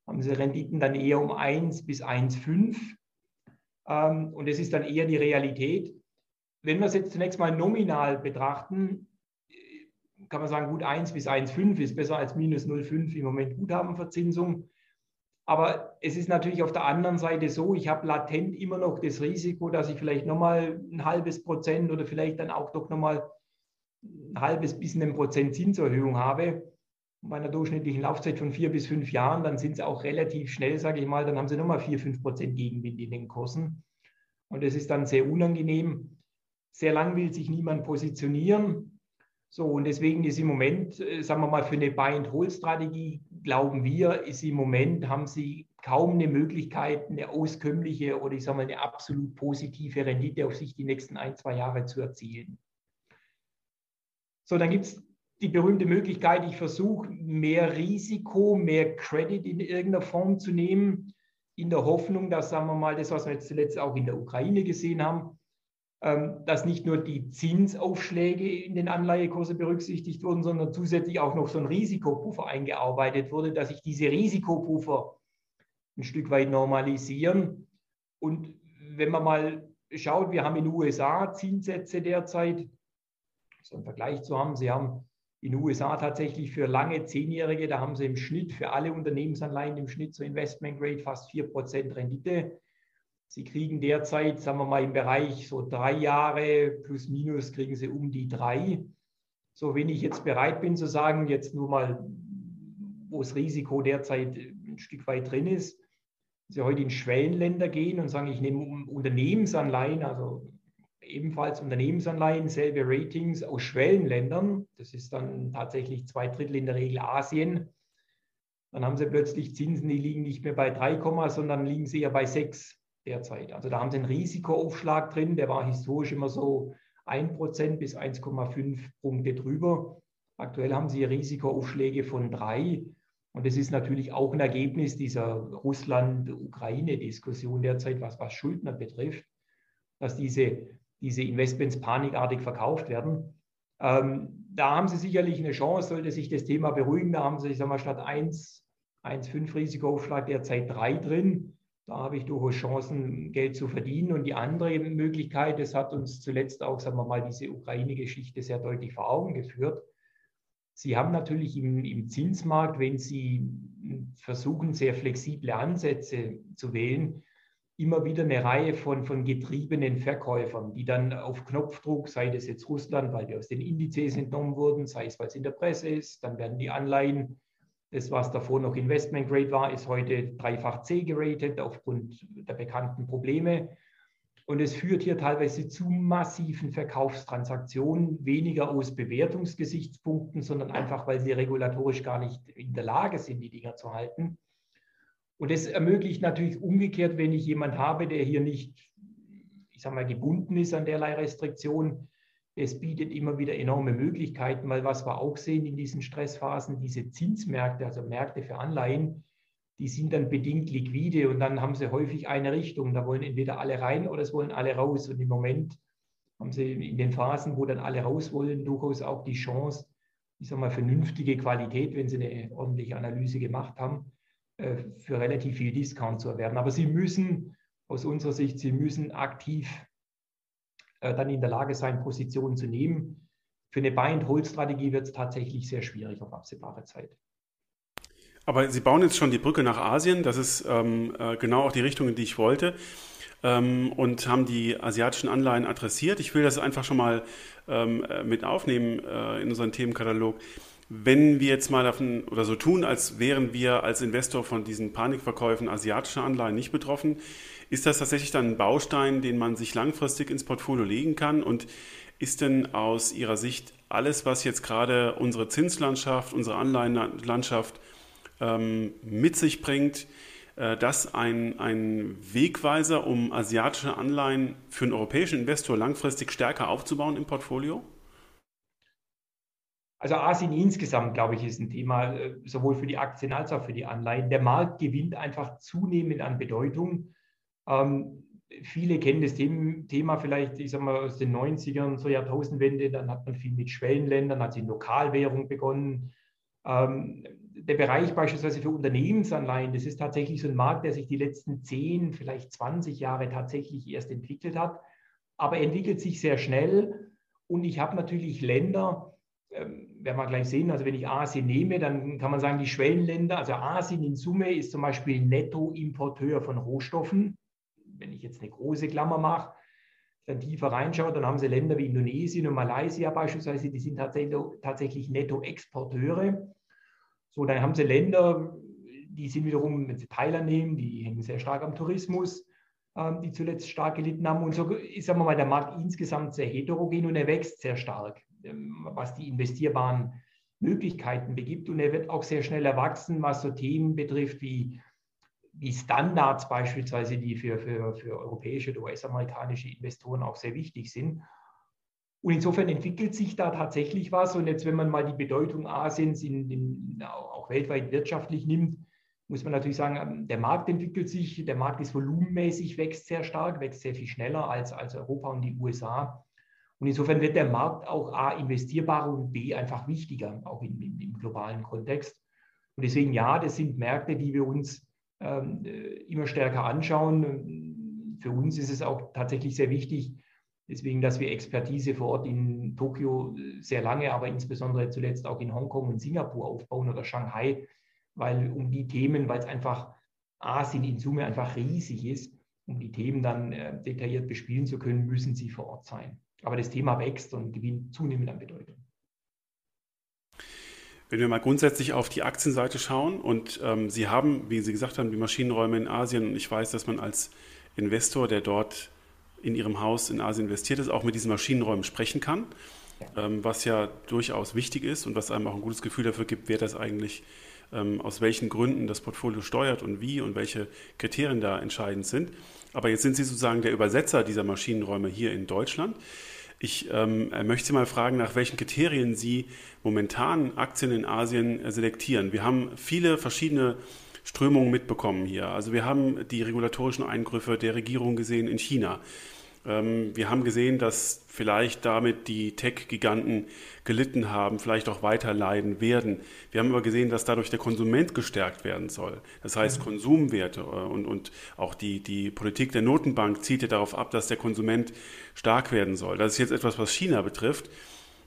haben sie Renditen dann eher um 1 bis 1,5. Ähm, und es ist dann eher die Realität. Wenn wir es jetzt zunächst mal nominal betrachten, kann man sagen, gut 1 bis 1,5 ist besser als minus 0,5 im Moment Guthabenverzinsung. Aber es ist natürlich auf der anderen Seite so, ich habe latent immer noch das Risiko, dass ich vielleicht nochmal ein halbes Prozent oder vielleicht dann auch doch nochmal ein halbes bis ein Prozent Zinserhöhung habe, bei einer durchschnittlichen Laufzeit von vier bis fünf Jahren, dann sind sie auch relativ schnell, sage ich mal, dann haben sie nochmal vier, fünf Prozent Gegenwind in den Kursen. Und das ist dann sehr unangenehm. Sehr lang will sich niemand positionieren. So, und deswegen ist im Moment, äh, sagen wir mal, für eine Buy-and-Hold-Strategie, glauben wir, ist im Moment, haben sie kaum eine Möglichkeit, eine auskömmliche oder ich sage mal eine absolut positive Rendite auf sich die nächsten ein, zwei Jahre zu erzielen. So, dann gibt es die berühmte Möglichkeit, ich versuche mehr Risiko, mehr Credit in irgendeiner Form zu nehmen, in der Hoffnung, dass, sagen wir mal, das, was wir jetzt zuletzt auch in der Ukraine gesehen haben, dass nicht nur die Zinsaufschläge in den Anleihekurse berücksichtigt wurden, sondern zusätzlich auch noch so ein Risikopuffer eingearbeitet wurde, dass sich diese Risikopuffer ein Stück weit normalisieren. Und wenn man mal schaut, wir haben in den USA Zinssätze derzeit so einen Vergleich zu haben. Sie haben in den USA tatsächlich für lange Zehnjährige, da haben sie im Schnitt für alle Unternehmensanleihen im Schnitt so Investment Grade fast 4% Rendite. Sie kriegen derzeit, sagen wir mal, im Bereich so drei Jahre plus minus kriegen sie um die drei. So, wenn ich jetzt bereit bin zu sagen, jetzt nur mal, wo das Risiko derzeit ein Stück weit drin ist, Sie heute in Schwellenländer gehen und sagen, ich nehme Unternehmensanleihen, also ebenfalls Unternehmensanleihen, selbe Ratings aus Schwellenländern. Das ist dann tatsächlich zwei Drittel in der Regel Asien. Dann haben sie plötzlich Zinsen, die liegen nicht mehr bei 3, sondern liegen sie ja bei 6 derzeit. Also da haben sie einen Risikoaufschlag drin, der war historisch immer so 1% bis 1,5 Punkte drüber. Aktuell haben sie Risikoaufschläge von 3. Und das ist natürlich auch ein Ergebnis dieser Russland-Ukraine-Diskussion derzeit, was, was Schuldner betrifft, dass diese diese Investments panikartig verkauft werden. Ähm, da haben Sie sicherlich eine Chance, sollte sich das Thema beruhigen. Da haben Sie, ich sage mal, statt 1, 1,5 Risikoaufschlag derzeit 3 drin. Da habe ich durchaus Chancen, Geld zu verdienen. Und die andere Möglichkeit, das hat uns zuletzt auch, sagen wir mal, diese Ukraine-Geschichte sehr deutlich vor Augen geführt. Sie haben natürlich im, im Zinsmarkt, wenn Sie versuchen, sehr flexible Ansätze zu wählen, immer wieder eine Reihe von, von getriebenen Verkäufern, die dann auf Knopfdruck, sei das jetzt Russland, weil die aus den Indizes entnommen wurden, sei es, weil es in der Presse ist, dann werden die Anleihen, das, was davor noch Investment Grade war, ist heute dreifach C geratet aufgrund der bekannten Probleme. Und es führt hier teilweise zu massiven Verkaufstransaktionen, weniger aus Bewertungsgesichtspunkten, sondern einfach, weil sie regulatorisch gar nicht in der Lage sind, die Dinger zu halten. Und das ermöglicht natürlich umgekehrt, wenn ich jemand habe, der hier nicht, ich sage mal, gebunden ist an derlei Restriktionen, es bietet immer wieder enorme Möglichkeiten, weil was wir auch sehen in diesen Stressphasen, diese Zinsmärkte, also Märkte für Anleihen, die sind dann bedingt liquide und dann haben sie häufig eine Richtung. Da wollen entweder alle rein oder es wollen alle raus. Und im Moment haben sie in den Phasen, wo dann alle raus wollen, durchaus auch die Chance, ich sage mal, vernünftige Qualität, wenn sie eine ordentliche Analyse gemacht haben, äh, für relativ viel Discount zu erwerben. Aber Sie müssen aus unserer Sicht, Sie müssen aktiv dann in der Lage sein, Positionen zu nehmen. Für eine Buy-and-Hold-Strategie wird es tatsächlich sehr schwierig auf absehbare Zeit. Aber Sie bauen jetzt schon die Brücke nach Asien. Das ist ähm, äh, genau auch die Richtung, in die ich wollte. Ähm, und haben die asiatischen Anleihen adressiert. Ich will das einfach schon mal ähm, äh, mit aufnehmen äh, in unseren Themenkatalog. Wenn wir jetzt mal davon oder so tun, als wären wir als Investor von diesen Panikverkäufen asiatischer Anleihen nicht betroffen, ist das tatsächlich dann ein Baustein, den man sich langfristig ins Portfolio legen kann? Und ist denn aus Ihrer Sicht alles, was jetzt gerade unsere Zinslandschaft, unsere Anleihenlandschaft ähm, mit sich bringt, äh, das ein, ein Wegweiser, um asiatische Anleihen für einen europäischen Investor langfristig stärker aufzubauen im Portfolio? Also Asien insgesamt, glaube ich, ist ein Thema, äh, sowohl für die Aktien als auch für die Anleihen. Der Markt gewinnt einfach zunehmend an Bedeutung. Ähm, viele kennen das Thema vielleicht, ich sag mal, aus den 90ern zur Jahrtausendwende. Dann hat man viel mit Schwellenländern, hat sie in Lokalwährung begonnen. Ähm, der Bereich beispielsweise für Unternehmensanleihen, das ist tatsächlich so ein Markt, der sich die letzten 10, vielleicht 20 Jahre tatsächlich erst entwickelt hat. Aber er entwickelt sich sehr schnell. Und ich habe natürlich Länder, ähm, werden wir gleich sehen, also wenn ich Asien nehme, dann kann man sagen, die Schwellenländer, also Asien in Summe ist zum Beispiel Nettoimporteur von Rohstoffen. Wenn ich jetzt eine große Klammer mache, dann tiefer reinschaue, dann haben sie Länder wie Indonesien und Malaysia beispielsweise, die sind tatsächlich, tatsächlich Nettoexporteure. So, dann haben sie Länder, die sind wiederum, wenn sie Thailand nehmen, die hängen sehr stark am Tourismus, ähm, die zuletzt stark gelitten haben. Und so ist, sagen wir mal, der Markt insgesamt sehr heterogen und er wächst sehr stark. Ähm, was die investierbaren Möglichkeiten begibt. Und er wird auch sehr schnell erwachsen, was so Themen betrifft wie, wie Standards beispielsweise, die für, für, für europäische oder US-amerikanische Investoren auch sehr wichtig sind. Und insofern entwickelt sich da tatsächlich was. Und jetzt, wenn man mal die Bedeutung Asiens in, in, auch weltweit wirtschaftlich nimmt, muss man natürlich sagen, ähm, der Markt entwickelt sich, der Markt ist volumenmäßig, wächst sehr stark, wächst sehr viel schneller als, als Europa und die USA. Und insofern wird der Markt auch A investierbarer und B einfach wichtiger, auch in, im, im globalen Kontext. Und deswegen ja, das sind Märkte, die wir uns immer stärker anschauen. Für uns ist es auch tatsächlich sehr wichtig, deswegen, dass wir Expertise vor Ort in Tokio äh, sehr lange, aber insbesondere zuletzt auch in Hongkong und Singapur aufbauen oder Shanghai, weil um die Themen, weil es einfach Asien in Summe einfach riesig ist, um die Themen dann äh, detailliert bespielen zu können, müssen sie vor Ort sein. Aber das Thema wächst und gewinnt zunehmend an Bedeutung. Wenn wir mal grundsätzlich auf die Aktienseite schauen und ähm, Sie haben, wie Sie gesagt haben, die Maschinenräume in Asien und ich weiß, dass man als Investor, der dort in Ihrem Haus in Asien investiert ist, auch mit diesen Maschinenräumen sprechen kann. Ähm, was ja durchaus wichtig ist und was einem auch ein gutes Gefühl dafür gibt, wer das eigentlich, ähm, aus welchen Gründen das Portfolio steuert und wie und welche Kriterien da entscheidend sind. Aber jetzt sind Sie sozusagen der Übersetzer dieser Maschinenräume hier in Deutschland. Ich ähm, möchte Sie mal fragen, nach welchen Kriterien Sie momentan Aktien in Asien äh, selektieren. Wir haben viele verschiedene Strömungen mitbekommen hier. Also wir haben die regulatorischen Eingriffe der Regierung gesehen in China. Ähm, wir haben gesehen, dass vielleicht damit die Tech-Giganten gelitten haben, vielleicht auch weiter leiden werden. Wir haben aber gesehen, dass dadurch der Konsument gestärkt werden soll. Das heißt, mhm. Konsumwerte äh, und, und auch die, die Politik der Notenbank zielt ja darauf ab, dass der Konsument stark werden soll. Das ist jetzt etwas, was China betrifft.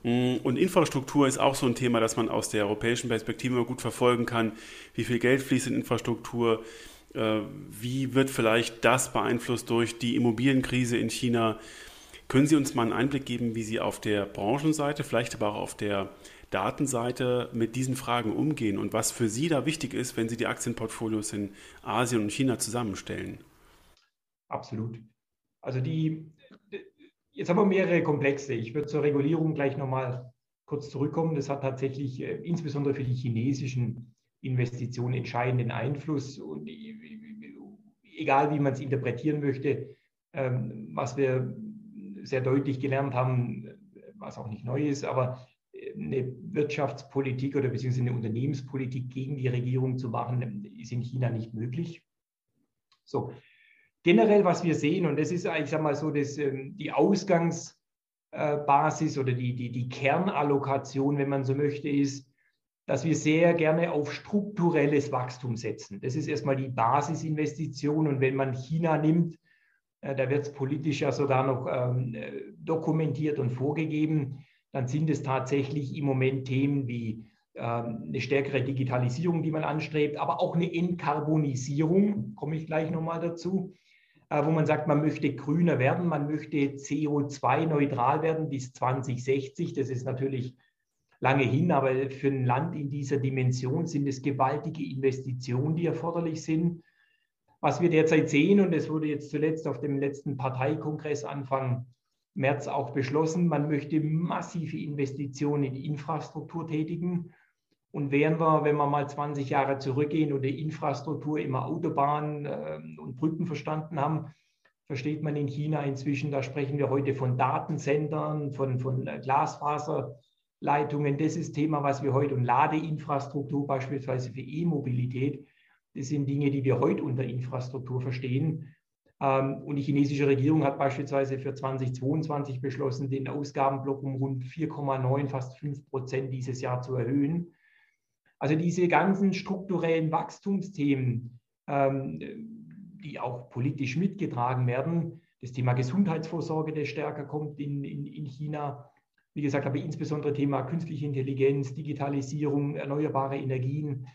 Mm, und Infrastruktur ist auch so ein Thema, das man aus der europäischen Perspektive gut verfolgen kann. Wie viel Geld fließt in Infrastruktur? Äh, wie wird vielleicht das beeinflusst durch die Immobilienkrise in China? Können Sie uns mal einen Einblick geben, wie Sie auf der Branchenseite, vielleicht aber auch auf der Datenseite mit diesen Fragen umgehen und was für Sie da wichtig ist, wenn Sie die Aktienportfolios in Asien und China zusammenstellen? Absolut. Also die, jetzt haben wir mehrere Komplexe. Ich würde zur Regulierung gleich nochmal kurz zurückkommen. Das hat tatsächlich äh, insbesondere für die chinesischen Investitionen entscheidenden Einfluss. Und egal wie man es interpretieren möchte, ähm, was wir sehr deutlich gelernt haben, was auch nicht neu ist, aber eine Wirtschaftspolitik oder beziehungsweise eine Unternehmenspolitik gegen die Regierung zu machen, ist in China nicht möglich. So, generell, was wir sehen, und das ist eigentlich, sag mal so, das, ähm, die Ausgangsbasis oder die, die, die Kernallokation, wenn man so möchte, ist, dass wir sehr gerne auf strukturelles Wachstum setzen. Das ist erstmal die Basisinvestition. Und wenn man China nimmt, äh, da wird es politisch ja sogar noch ähm, dokumentiert und vorgegeben, dann sind es tatsächlich im Moment Themen wie ähm, eine stärkere Digitalisierung, die man anstrebt, aber auch eine Entkarbonisierung, komme ich gleich nochmal dazu, äh, wo man sagt, man möchte grüner werden, man möchte CO2-neutral werden bis 2060. Das ist natürlich lange hin, aber für ein Land in dieser Dimension sind es gewaltige Investitionen, die erforderlich sind. Was wir derzeit sehen, und es wurde jetzt zuletzt auf dem letzten Parteikongress Anfang März auch beschlossen, man möchte massive Investitionen in Infrastruktur tätigen. Und während wir, wenn wir mal 20 Jahre zurückgehen und die Infrastruktur immer Autobahnen äh, und Brücken verstanden haben, versteht man in China inzwischen, da sprechen wir heute von Datenzentren, von, von Glasfaserleitungen. Das ist Thema, was wir heute und Ladeinfrastruktur beispielsweise für E-Mobilität. Das sind Dinge, die wir heute unter Infrastruktur verstehen. Ähm, und die chinesische Regierung hat beispielsweise für 2022 beschlossen, den Ausgabenblock um rund 4,9, fast 5 Prozent dieses Jahr zu erhöhen. Also diese ganzen strukturellen Wachstumsthemen, ähm, die auch politisch mitgetragen werden, das Thema Gesundheitsvorsorge, das stärker kommt in, in, in China. Wie gesagt, aber insbesondere Thema künstliche Intelligenz, Digitalisierung, erneuerbare Energien.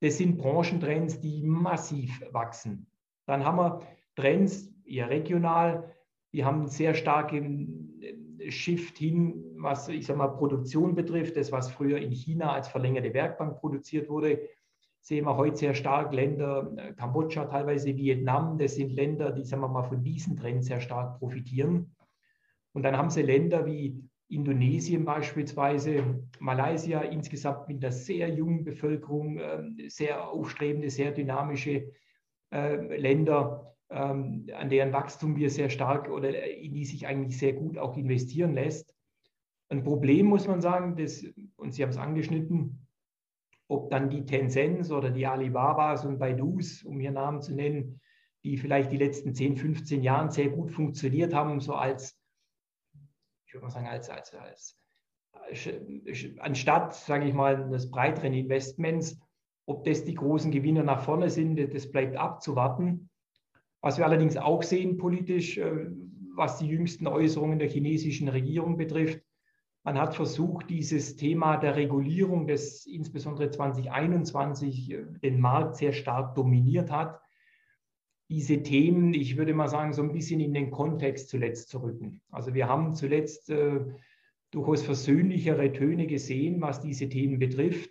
Das sind Branchentrends, die massiv wachsen. Dann haben wir Trends, eher regional. Wir haben einen sehr starken äh, Shift hin, was ich sag mal, Produktion betrifft. Das, was früher in China als verlängerte Werkbank produziert wurde, sehen wir heute sehr stark. Länder, äh, Kambodscha, teilweise Vietnam, das sind Länder, die sagen wir mal, von diesen Trends sehr stark profitieren. Und dann haben sie Länder wie Indonesien beispielsweise, Malaysia insgesamt mit einer sehr jungen Bevölkerung, ähm, sehr aufstrebende, sehr dynamische äh, Länder ähm, an deren Wachstum wir sehr stark oder in die sich eigentlich sehr gut auch investieren lässt. Ein Problem muss man sagen, das, und Sie haben es angeschnitten, ob dann die Tencents oder die Alibabas und Baidus, um hier Namen zu nennen, die vielleicht die letzten 10, 15 Jahre sehr gut funktioniert haben, so als, ich würde mal sagen, als, als, als anstatt, sage ich mal, des breiteren Investments, ob das die großen Gewinner nach vorne sind, das bleibt abzuwarten. Was wir allerdings auch sehen politisch, äh, was die jüngsten Äußerungen der chinesischen Regierung betrifft, man hat versucht, dieses Thema der Regulierung, das insbesondere 2021 äh, den Markt sehr stark dominiert hat, diese Themen, ich würde mal sagen, so ein bisschen in den Kontext zuletzt zu rücken. Also wir haben zuletzt äh, durchaus versöhnlichere Töne gesehen, was diese Themen betrifft.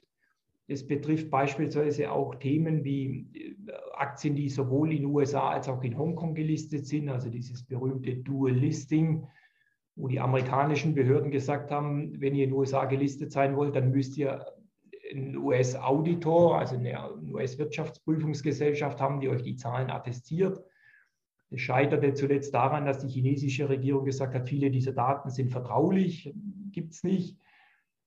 Es betrifft beispielsweise auch Themen wie äh, Aktien, die sowohl in den USA als auch in Hongkong gelistet sind, also dieses berühmte Dual Listing, wo die amerikanischen Behörden gesagt haben, wenn ihr in den USA gelistet sein wollt, dann müsst ihr einen US-Auditor, also eine US-Wirtschaftsprüfungsgesellschaft haben, die euch die Zahlen attestiert. Es scheiterte zuletzt daran, dass die chinesische Regierung gesagt hat, viele dieser Daten sind vertraulich, gibt es nicht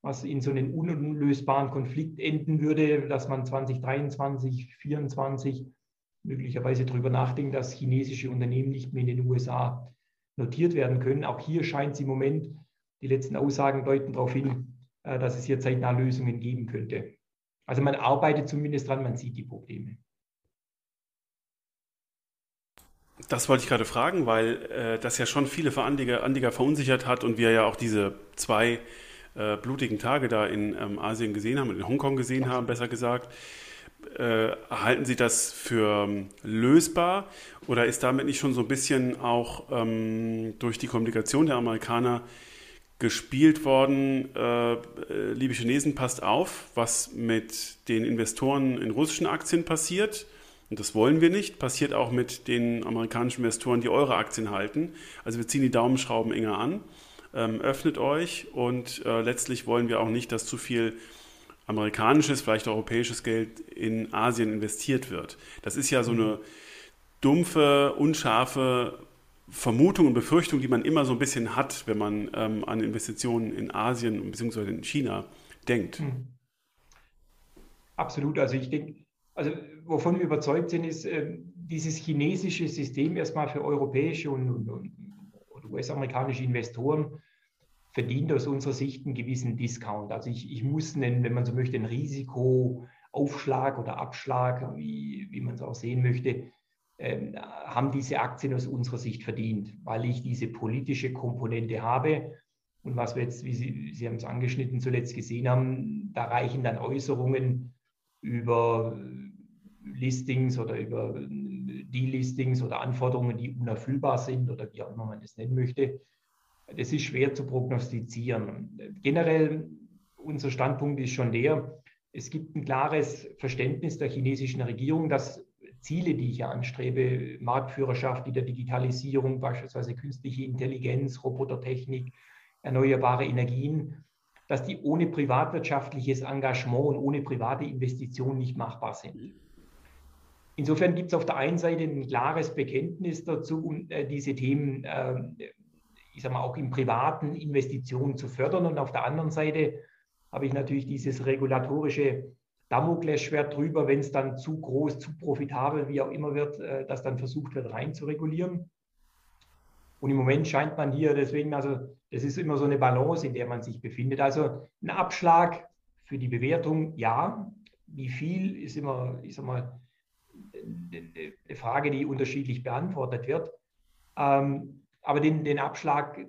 was in so einem unlösbaren Konflikt enden würde, dass man 2023, 2024 möglicherweise darüber nachdenkt, dass chinesische Unternehmen nicht mehr in den USA notiert werden können. Auch hier scheint es im Moment, die letzten Aussagen deuten darauf hin, dass es hier zeitnah Lösungen geben könnte. Also man arbeitet zumindest dran, man sieht die Probleme. Das wollte ich gerade fragen, weil äh, das ja schon viele Anleger, Anleger verunsichert hat und wir ja auch diese zwei äh, blutigen Tage da in ähm, Asien gesehen haben, in Hongkong gesehen haben, besser gesagt. Äh, halten Sie das für ähm, lösbar oder ist damit nicht schon so ein bisschen auch ähm, durch die Kommunikation der Amerikaner gespielt worden? Äh, äh, liebe Chinesen, passt auf, was mit den Investoren in russischen Aktien passiert. Und das wollen wir nicht. Passiert auch mit den amerikanischen Investoren, die eure Aktien halten. Also wir ziehen die Daumenschrauben enger an ähm, öffnet euch und äh, letztlich wollen wir auch nicht, dass zu viel amerikanisches, vielleicht europäisches Geld in Asien investiert wird. Das ist ja so eine dumpfe, unscharfe Vermutung und Befürchtung, die man immer so ein bisschen hat, wenn man ähm, an Investitionen in Asien bzw. in China denkt. Hm. Absolut. Also ich denke, also wovon wir überzeugt sind, ist äh, dieses chinesische System erstmal für europäische und, und, und US-amerikanische Investoren verdient aus unserer Sicht einen gewissen Discount. Also ich, ich muss einen, wenn man so möchte, einen Risikoaufschlag oder Abschlag, wie, wie man es auch sehen möchte, äh, haben diese Aktien aus unserer Sicht verdient, weil ich diese politische Komponente habe. Und was wir jetzt, wie Sie, Sie haben es angeschnitten, zuletzt gesehen haben, da reichen dann Äußerungen über Listings oder über Delistings oder Anforderungen, die unerfüllbar sind oder wie auch immer man das nennen möchte, das ist schwer zu prognostizieren. Generell, unser Standpunkt ist schon der, es gibt ein klares Verständnis der chinesischen Regierung, dass Ziele, die ich ja anstrebe, Marktführerschaft in der Digitalisierung, beispielsweise künstliche Intelligenz, Robotertechnik, erneuerbare Energien, dass die ohne privatwirtschaftliches Engagement und ohne private Investitionen nicht machbar sind. Insofern gibt es auf der einen Seite ein klares Bekenntnis dazu, äh, diese Themen, äh, ich sage mal, auch in privaten Investitionen zu fördern. Und auf der anderen Seite habe ich natürlich dieses regulatorische Damoklesschwert drüber, wenn es dann zu groß, zu profitabel, wie auch immer wird, äh, dass dann versucht wird, rein zu regulieren. Und im Moment scheint man hier, deswegen, also das ist immer so eine Balance, in der man sich befindet. Also ein Abschlag für die Bewertung, ja. Wie viel ist immer, ich sag mal, eine Frage, die unterschiedlich beantwortet wird. Ähm, aber den, den Abschlag,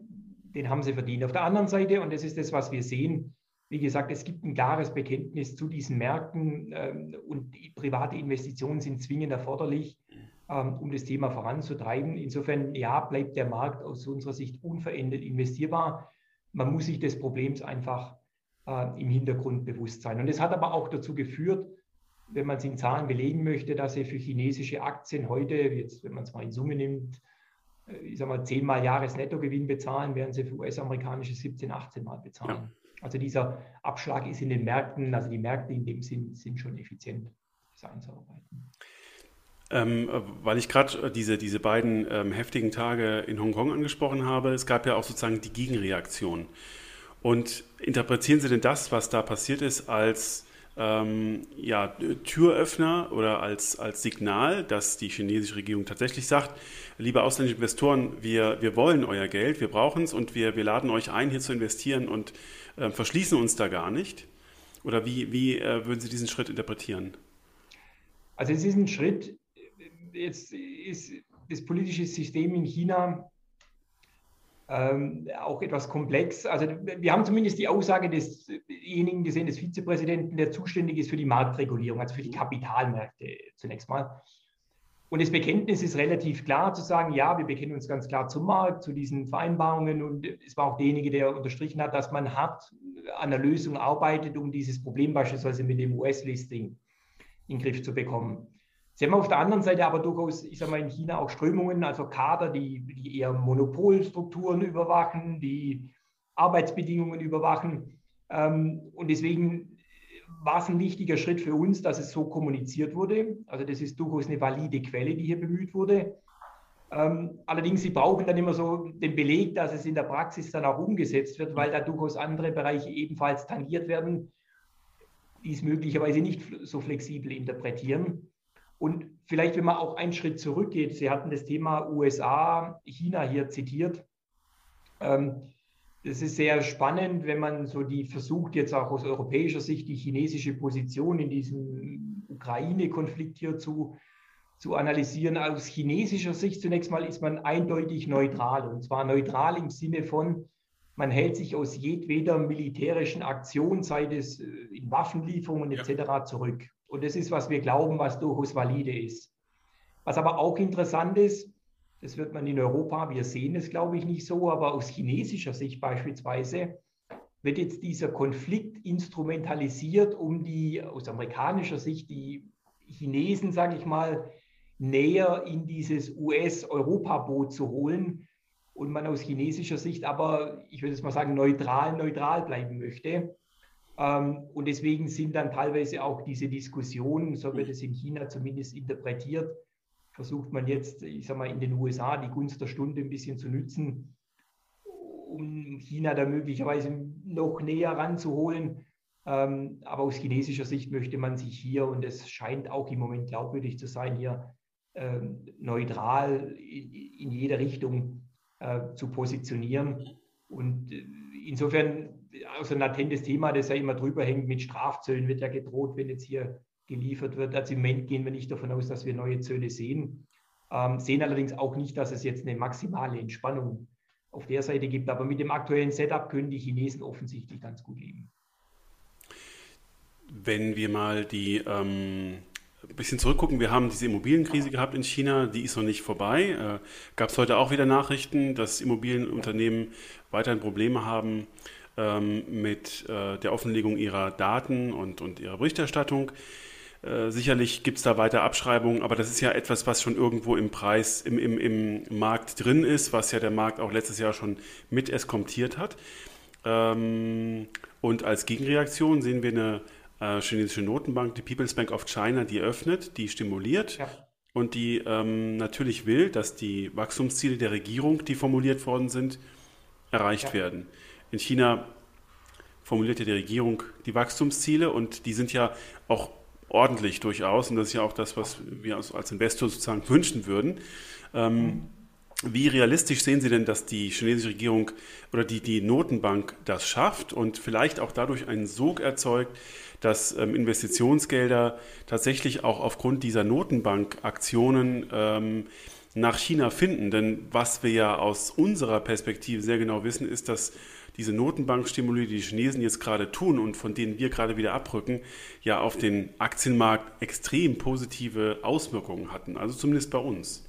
den haben sie verdient. Auf der anderen Seite, und das ist das, was wir sehen, wie gesagt, es gibt ein klares Bekenntnis zu diesen Märkten ähm, und private Investitionen sind zwingend erforderlich, ähm, um das Thema voranzutreiben. Insofern, ja, bleibt der Markt aus unserer Sicht unverändert investierbar. Man muss sich des Problems einfach äh, im Hintergrund bewusst sein. Und es hat aber auch dazu geführt, wenn man es in Zahlen belegen möchte, dass sie für chinesische Aktien heute, jetzt wenn man es mal in Summe nimmt, äh, ich sage mal, zehnmal Jahresnettogewinn bezahlen, während sie für US-amerikanische 17, 18 Mal bezahlen. Ja. Also dieser Abschlag ist in den Märkten, also die Märkte in dem Sinn sind schon effizient, das einzuarbeiten. Ähm, weil ich gerade diese, diese beiden ähm, heftigen Tage in Hongkong angesprochen habe, es gab ja auch sozusagen die Gegenreaktion. Und interpretieren Sie denn das, was da passiert ist, als ähm, ja, Türöffner oder als, als Signal, dass die chinesische Regierung tatsächlich sagt, liebe ausländische Investoren, wir, wir wollen euer Geld, wir brauchen es und wir, wir laden euch ein, hier zu investieren und äh, verschließen uns da gar nicht? Oder wie, wie äh, würden Sie diesen Schritt interpretieren? Also es ist ein Schritt, jetzt ist das politische System in China ähm, auch etwas komplex. Also wir haben zumindest die Aussage desjenigen gesehen, des Vizepräsidenten, der zuständig ist für die Marktregulierung, also für die Kapitalmärkte zunächst mal. Und das Bekenntnis ist relativ klar zu sagen, ja, wir bekennen uns ganz klar zum Markt, zu diesen Vereinbarungen. Und es war auch derjenige, der unterstrichen hat, dass man hart an der Lösung arbeitet, um dieses Problem beispielsweise mit dem US-Listing in den Griff zu bekommen. Sie haben auf der anderen Seite aber durchaus, ich sage mal, in China auch Strömungen, also Kader, die, die eher Monopolstrukturen überwachen, die Arbeitsbedingungen überwachen. Ähm, und deswegen war es ein wichtiger Schritt für uns, dass es so kommuniziert wurde. Also das ist durchaus eine valide Quelle, die hier bemüht wurde. Ähm, allerdings, Sie brauchen dann immer so den Beleg, dass es in der Praxis dann auch umgesetzt wird, weil da durchaus andere Bereiche ebenfalls tangiert werden, die es möglicherweise nicht so flexibel interpretieren. Und vielleicht, wenn man auch einen Schritt zurückgeht, Sie hatten das Thema USA, China hier zitiert. Ähm, das ist sehr spannend, wenn man so die versucht, jetzt auch aus europäischer Sicht die chinesische Position in diesem Ukraine-Konflikt hier zu, zu analysieren. Aus chinesischer Sicht zunächst mal ist man eindeutig neutral. Und zwar neutral im Sinne von, man hält sich aus jedweder militärischen Aktion, sei es äh, in Waffenlieferungen etc., ja. zurück. Und das ist, was wir glauben, was durchaus valide ist. Was aber auch interessant ist, das wird man in Europa, wir sehen es, glaube ich, nicht so, aber aus chinesischer Sicht beispielsweise wird jetzt dieser Konflikt instrumentalisiert, um die, aus amerikanischer Sicht, die Chinesen, sage ich mal, näher in dieses US-Europa-Boot zu holen und man aus chinesischer Sicht aber, ich würde es mal sagen, neutral, neutral bleiben möchte. Ähm, und deswegen sind dann teilweise auch diese Diskussionen, so wird es in China zumindest interpretiert, versucht man jetzt, ich sage mal, in den USA die Gunst der Stunde ein bisschen zu nützen, um China da möglicherweise noch näher ranzuholen. Ähm, aber aus chinesischer Sicht möchte man sich hier, und es scheint auch im Moment glaubwürdig zu sein, hier ähm, neutral in jeder Richtung äh, zu positionieren. Und äh, insofern also ein latentes Thema, das ja immer drüber hängt, mit Strafzöllen wird ja gedroht, wenn jetzt hier geliefert wird. Also im Moment gehen wir nicht davon aus, dass wir neue Zölle sehen. Ähm, sehen allerdings auch nicht, dass es jetzt eine maximale Entspannung auf der Seite gibt. Aber mit dem aktuellen Setup können die Chinesen offensichtlich ganz gut leben. Wenn wir mal die ähm, ein bisschen zurückgucken, wir haben diese Immobilienkrise gehabt in China, die ist noch nicht vorbei. Äh, Gab es heute auch wieder Nachrichten, dass Immobilienunternehmen weiterhin Probleme haben, ähm, mit äh, der Offenlegung ihrer Daten und, und ihrer Berichterstattung. Äh, sicherlich gibt es da weiter Abschreibungen, aber das ist ja etwas, was schon irgendwo im Preis, im, im, im Markt drin ist, was ja der Markt auch letztes Jahr schon mit eskomtiert hat. Ähm, Und als Gegenreaktion sehen wir eine äh, chinesische Notenbank, die People's Bank of China, die öffnet, die stimuliert ja. und die ähm, natürlich will, dass die Wachstumsziele der Regierung, die formuliert worden sind, erreicht ja. werden. In China formuliert ja die Regierung die Wachstumsziele und die sind ja auch ordentlich durchaus und das ist ja auch das, was wir als Investor sozusagen wünschen würden. Ähm. Wie realistisch sehen Sie denn, dass die chinesische Regierung oder die, die Notenbank das schafft und vielleicht auch dadurch einen Sog erzeugt, dass ähm, Investitionsgelder tatsächlich auch aufgrund dieser Notenbankaktionen ähm, nach China finden? Denn was wir ja aus unserer Perspektive sehr genau wissen, ist, dass diese Notenbankstimuli, die die Chinesen jetzt gerade tun und von denen wir gerade wieder abrücken, ja auf den Aktienmarkt extrem positive Auswirkungen hatten. Also zumindest bei uns.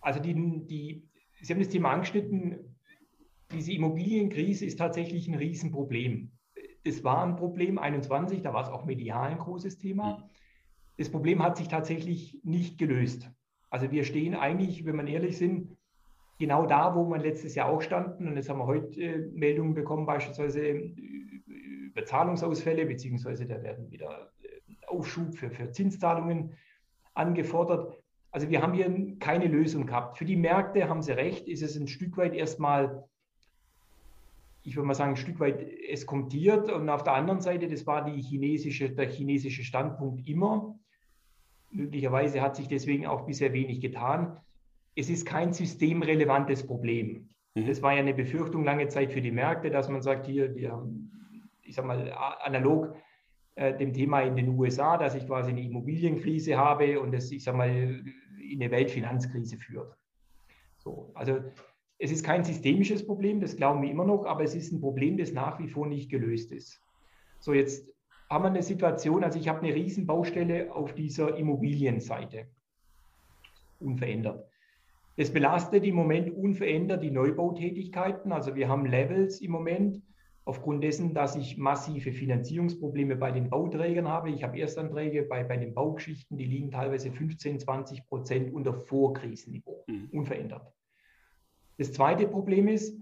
Also die, die, Sie haben das Thema angeschnitten, diese Immobilienkrise ist tatsächlich ein Riesenproblem. Es war ein Problem 21, da war es auch medial ein großes Thema. Mhm. Das Problem hat sich tatsächlich nicht gelöst. Also wir stehen eigentlich, wenn man ehrlich sind, genau da, wo wir letztes Jahr auch standen. Und jetzt haben wir heute äh, Meldungen bekommen, beispielsweise über Zahlungsausfälle, beziehungsweise da werden wieder äh, Aufschub für, für Zinszahlungen angefordert. Also wir haben hier keine Lösung gehabt. Für die Märkte haben Sie recht, ist es ein Stück weit erstmal, ich würde mal sagen, ein Stück weit eskontiert. Und auf der anderen Seite, das war chinesische, der chinesische Standpunkt immer. Möglicherweise hat sich deswegen auch bisher wenig getan. Es ist kein systemrelevantes Problem. Mhm. Das war ja eine Befürchtung lange Zeit für die Märkte, dass man sagt, hier, wir haben, ich sage mal, analog äh, dem Thema in den USA, dass ich quasi eine Immobilienkrise habe und das, ich sage mal, in eine Weltfinanzkrise führt. So, also es ist kein systemisches Problem, das glauben wir immer noch, aber es ist ein Problem, das nach wie vor nicht gelöst ist. So, jetzt haben wir eine Situation, also ich habe eine Riesenbaustelle auf dieser Immobilienseite, unverändert. Es belastet im Moment unverändert die Neubautätigkeiten. Also wir haben Levels im Moment aufgrund dessen, dass ich massive Finanzierungsprobleme bei den Bauträgern habe. Ich habe Erstanträge bei, bei den Baugeschichten, die liegen teilweise 15, 20 Prozent unter Vorkrisenniveau, mhm. unverändert. Das zweite Problem ist,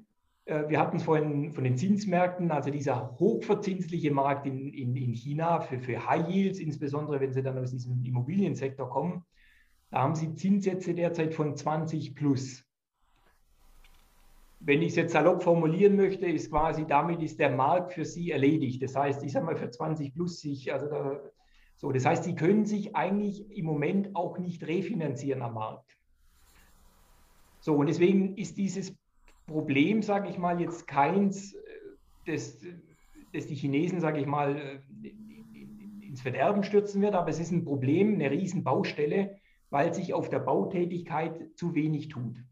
äh, wir hatten es vorhin von den Zinsmärkten, also dieser hochverzinsliche Markt in, in, in China für, für High Yields, insbesondere wenn sie dann aus diesem Immobiliensektor kommen, da haben sie Zinssätze derzeit von 20 plus wenn ich es jetzt salopp formulieren möchte, ist quasi, damit ist der Markt für Sie erledigt. Das heißt, ich sage mal für 20 plus sich, also da, so, das heißt, Sie können sich eigentlich im Moment auch nicht refinanzieren am Markt. So, und deswegen ist dieses Problem, sage ich mal, jetzt keins, äh, das, das die Chinesen, sage ich mal, äh, ins Verderben stürzen wird, aber es ist ein Problem, eine Riesenbaustelle, weil sich auf der Bautätigkeit zu wenig tut.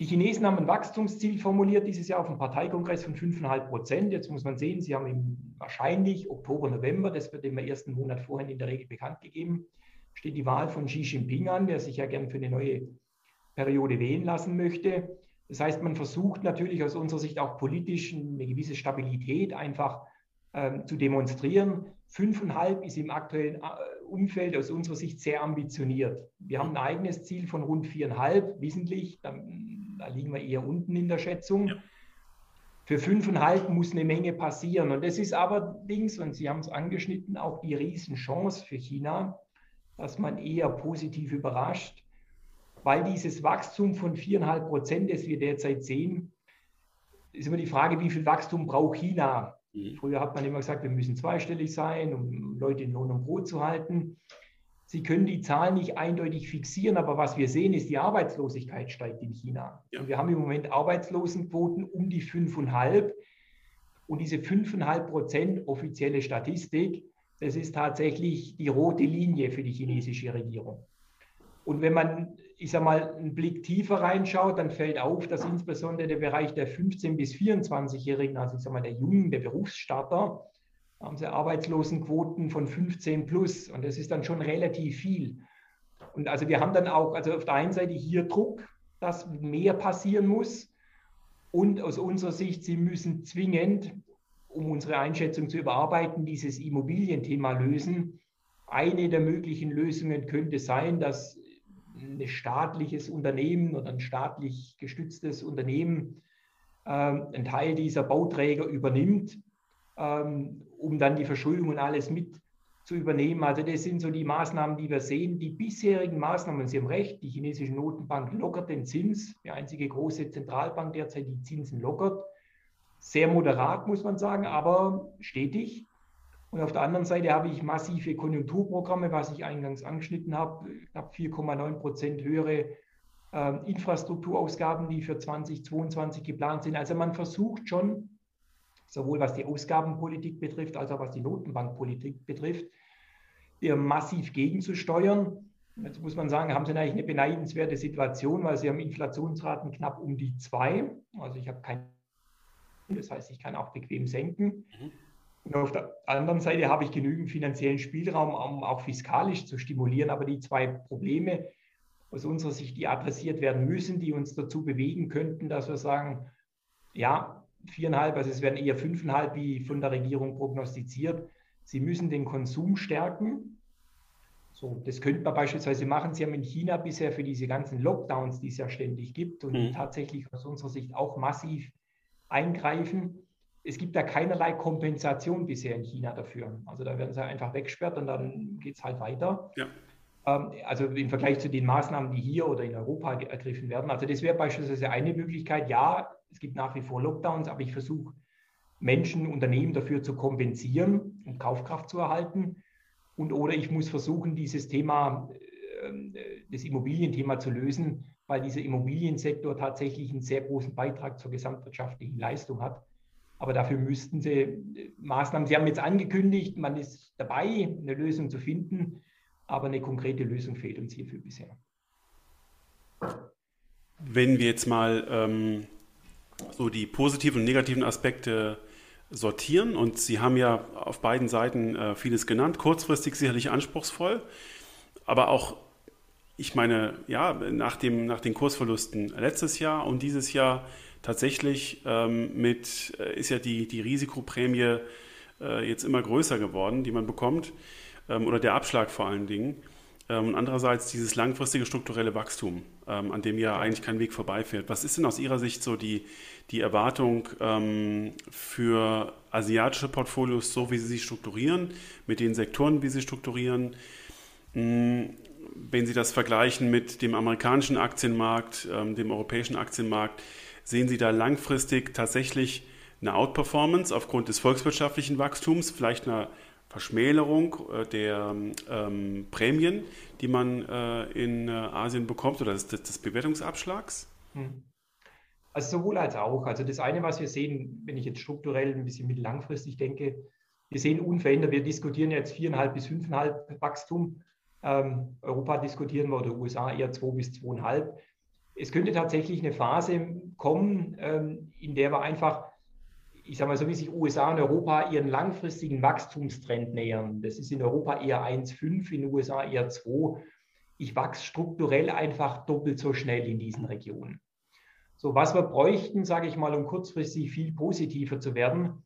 Die Chinesen haben ein Wachstumsziel formuliert dieses Jahr auf dem Parteikongress von 5,5 Prozent. Jetzt muss man sehen, sie haben im wahrscheinlich Oktober, November, das wird im ersten Monat vorhin in der Regel bekannt gegeben, steht die Wahl von Xi Jinping an, der sich ja gern für eine neue Periode wählen lassen möchte. Das heißt, man versucht natürlich aus unserer Sicht auch politisch eine gewisse Stabilität einfach ähm, zu demonstrieren. 5,5 ist im aktuellen äh, Umfeld aus unserer Sicht sehr ambitioniert. Wir haben ein eigenes Ziel von rund 4,5, wissentlich. Dann da liegen wir eher unten in der Schätzung. Ja. Für fünfeinhalb muss eine Menge passieren. Und das ist allerdings, und Sie haben es angeschnitten, auch die Riesenchance für China, dass man eher positiv überrascht, weil dieses Wachstum von viereinhalb Prozent, das wir derzeit sehen, ist immer die Frage, wie viel Wachstum braucht China? Mhm. Früher hat man immer gesagt, wir müssen zweistellig sein, um Leute in Lohn und Brot zu halten. Sie können die Zahlen nicht eindeutig fixieren, aber was wir sehen, ist, die Arbeitslosigkeit steigt in China. Ja. Wir haben im Moment Arbeitslosenquoten um die 5,5. Und diese 5,5 Prozent offizielle Statistik, das ist tatsächlich die rote Linie für die chinesische Regierung. Und wenn man, ich sage mal, einen Blick tiefer reinschaut, dann fällt auf, dass insbesondere der Bereich der 15- bis 24-Jährigen, also ich sage mal der Jungen, der Berufsstarter, haben sie Arbeitslosenquoten von 15 plus und das ist dann schon relativ viel. Und also wir haben dann auch, also auf der einen Seite hier Druck, dass mehr passieren muss und aus unserer Sicht, sie müssen zwingend, um unsere Einschätzung zu überarbeiten, dieses Immobilienthema lösen. Eine der möglichen Lösungen könnte sein, dass ein staatliches Unternehmen oder ein staatlich gestütztes Unternehmen ähm, einen Teil dieser Bauträger übernimmt, ähm, um dann die Verschuldung und alles mit zu übernehmen. Also das sind so die Maßnahmen, die wir sehen. Die bisherigen Maßnahmen, Sie haben recht, die chinesische Notenbank lockert den Zins, die einzige große Zentralbank derzeit die Zinsen lockert. Sehr moderat, muss man sagen, aber stetig. Und auf der anderen Seite habe ich massive Konjunkturprogramme, was ich eingangs angeschnitten habe, knapp 4,9 Prozent höhere äh, Infrastrukturausgaben, die für 2022 geplant sind. Also man versucht schon, sowohl was die Ausgabenpolitik betrifft, als auch was die Notenbankpolitik betrifft, massiv gegenzusteuern. Jetzt muss man sagen, haben sie eigentlich eine beneidenswerte Situation, weil sie haben Inflationsraten knapp um die zwei. Also ich habe kein, das heißt, ich kann auch bequem senken. Mhm. Und auf der anderen Seite habe ich genügend finanziellen Spielraum, um auch fiskalisch zu stimulieren. Aber die zwei Probleme aus unserer Sicht, die adressiert werden müssen, die uns dazu bewegen könnten, dass wir sagen, ja, viereinhalb, also es werden eher fünfeinhalb, wie von der Regierung prognostiziert. Sie müssen den Konsum stärken. So, das könnte man beispielsweise machen. Sie haben in China bisher für diese ganzen Lockdowns, die es ja ständig gibt und mhm. tatsächlich aus unserer Sicht auch massiv eingreifen. Es gibt da keinerlei Kompensation bisher in China dafür. Also da werden sie einfach weggesperrt und dann geht es halt weiter. Ja. Ähm, also im Vergleich zu den Maßnahmen, die hier oder in Europa ergriffen werden. Also das wäre beispielsweise eine Möglichkeit. Ja, es gibt nach wie vor Lockdowns, aber ich versuche Menschen, Unternehmen dafür zu kompensieren, um Kaufkraft zu erhalten. Und oder ich muss versuchen, dieses Thema, äh, das Immobilienthema zu lösen, weil dieser Immobiliensektor tatsächlich einen sehr großen Beitrag zur gesamtwirtschaftlichen Leistung hat. Aber dafür müssten Sie äh, Maßnahmen, Sie haben jetzt angekündigt, man ist dabei, eine Lösung zu finden, aber eine konkrete Lösung fehlt uns hierfür bisher. Wenn wir jetzt mal ähm, so die positiven und negativen Aspekte sortieren. Und Sie haben ja auf beiden Seiten äh, vieles genannt. Kurzfristig sicherlich anspruchsvoll, aber auch, ich meine, ja, nach, dem, nach den Kursverlusten letztes Jahr und dieses Jahr tatsächlich ähm, mit, äh, ist ja die, die Risikoprämie äh, jetzt immer größer geworden, die man bekommt, ähm, oder der Abschlag vor allen Dingen. Ähm, und andererseits dieses langfristige strukturelle Wachstum, ähm, an dem ja eigentlich kein Weg vorbeiführt. Was ist denn aus Ihrer Sicht so die, die Erwartung ähm, für asiatische Portfolios, so wie Sie sie strukturieren, mit den Sektoren, wie Sie strukturieren? Hm, wenn Sie das vergleichen mit dem amerikanischen Aktienmarkt, dem europäischen Aktienmarkt, sehen Sie da langfristig tatsächlich eine Outperformance aufgrund des volkswirtschaftlichen Wachstums, vielleicht einer Verschmälerung äh, der ähm, Prämien, die man äh, in äh, Asien bekommt oder des, des Bewertungsabschlags? Hm. Also sowohl als auch. Also das eine, was wir sehen, wenn ich jetzt strukturell ein bisschen mittellangfristig denke, wir sehen unverändert, wir diskutieren jetzt viereinhalb bis fünfeinhalb Wachstum. Ähm, Europa diskutieren wir oder USA eher zwei bis zweieinhalb. Es könnte tatsächlich eine Phase kommen, ähm, in der wir einfach ich sage mal so, wie sich USA und Europa ihren langfristigen Wachstumstrend nähern. Das ist in Europa eher 1,5, in den USA eher 2. Ich wachse strukturell einfach doppelt so schnell in diesen Regionen. So, was wir bräuchten, sage ich mal, um kurzfristig viel positiver zu werden,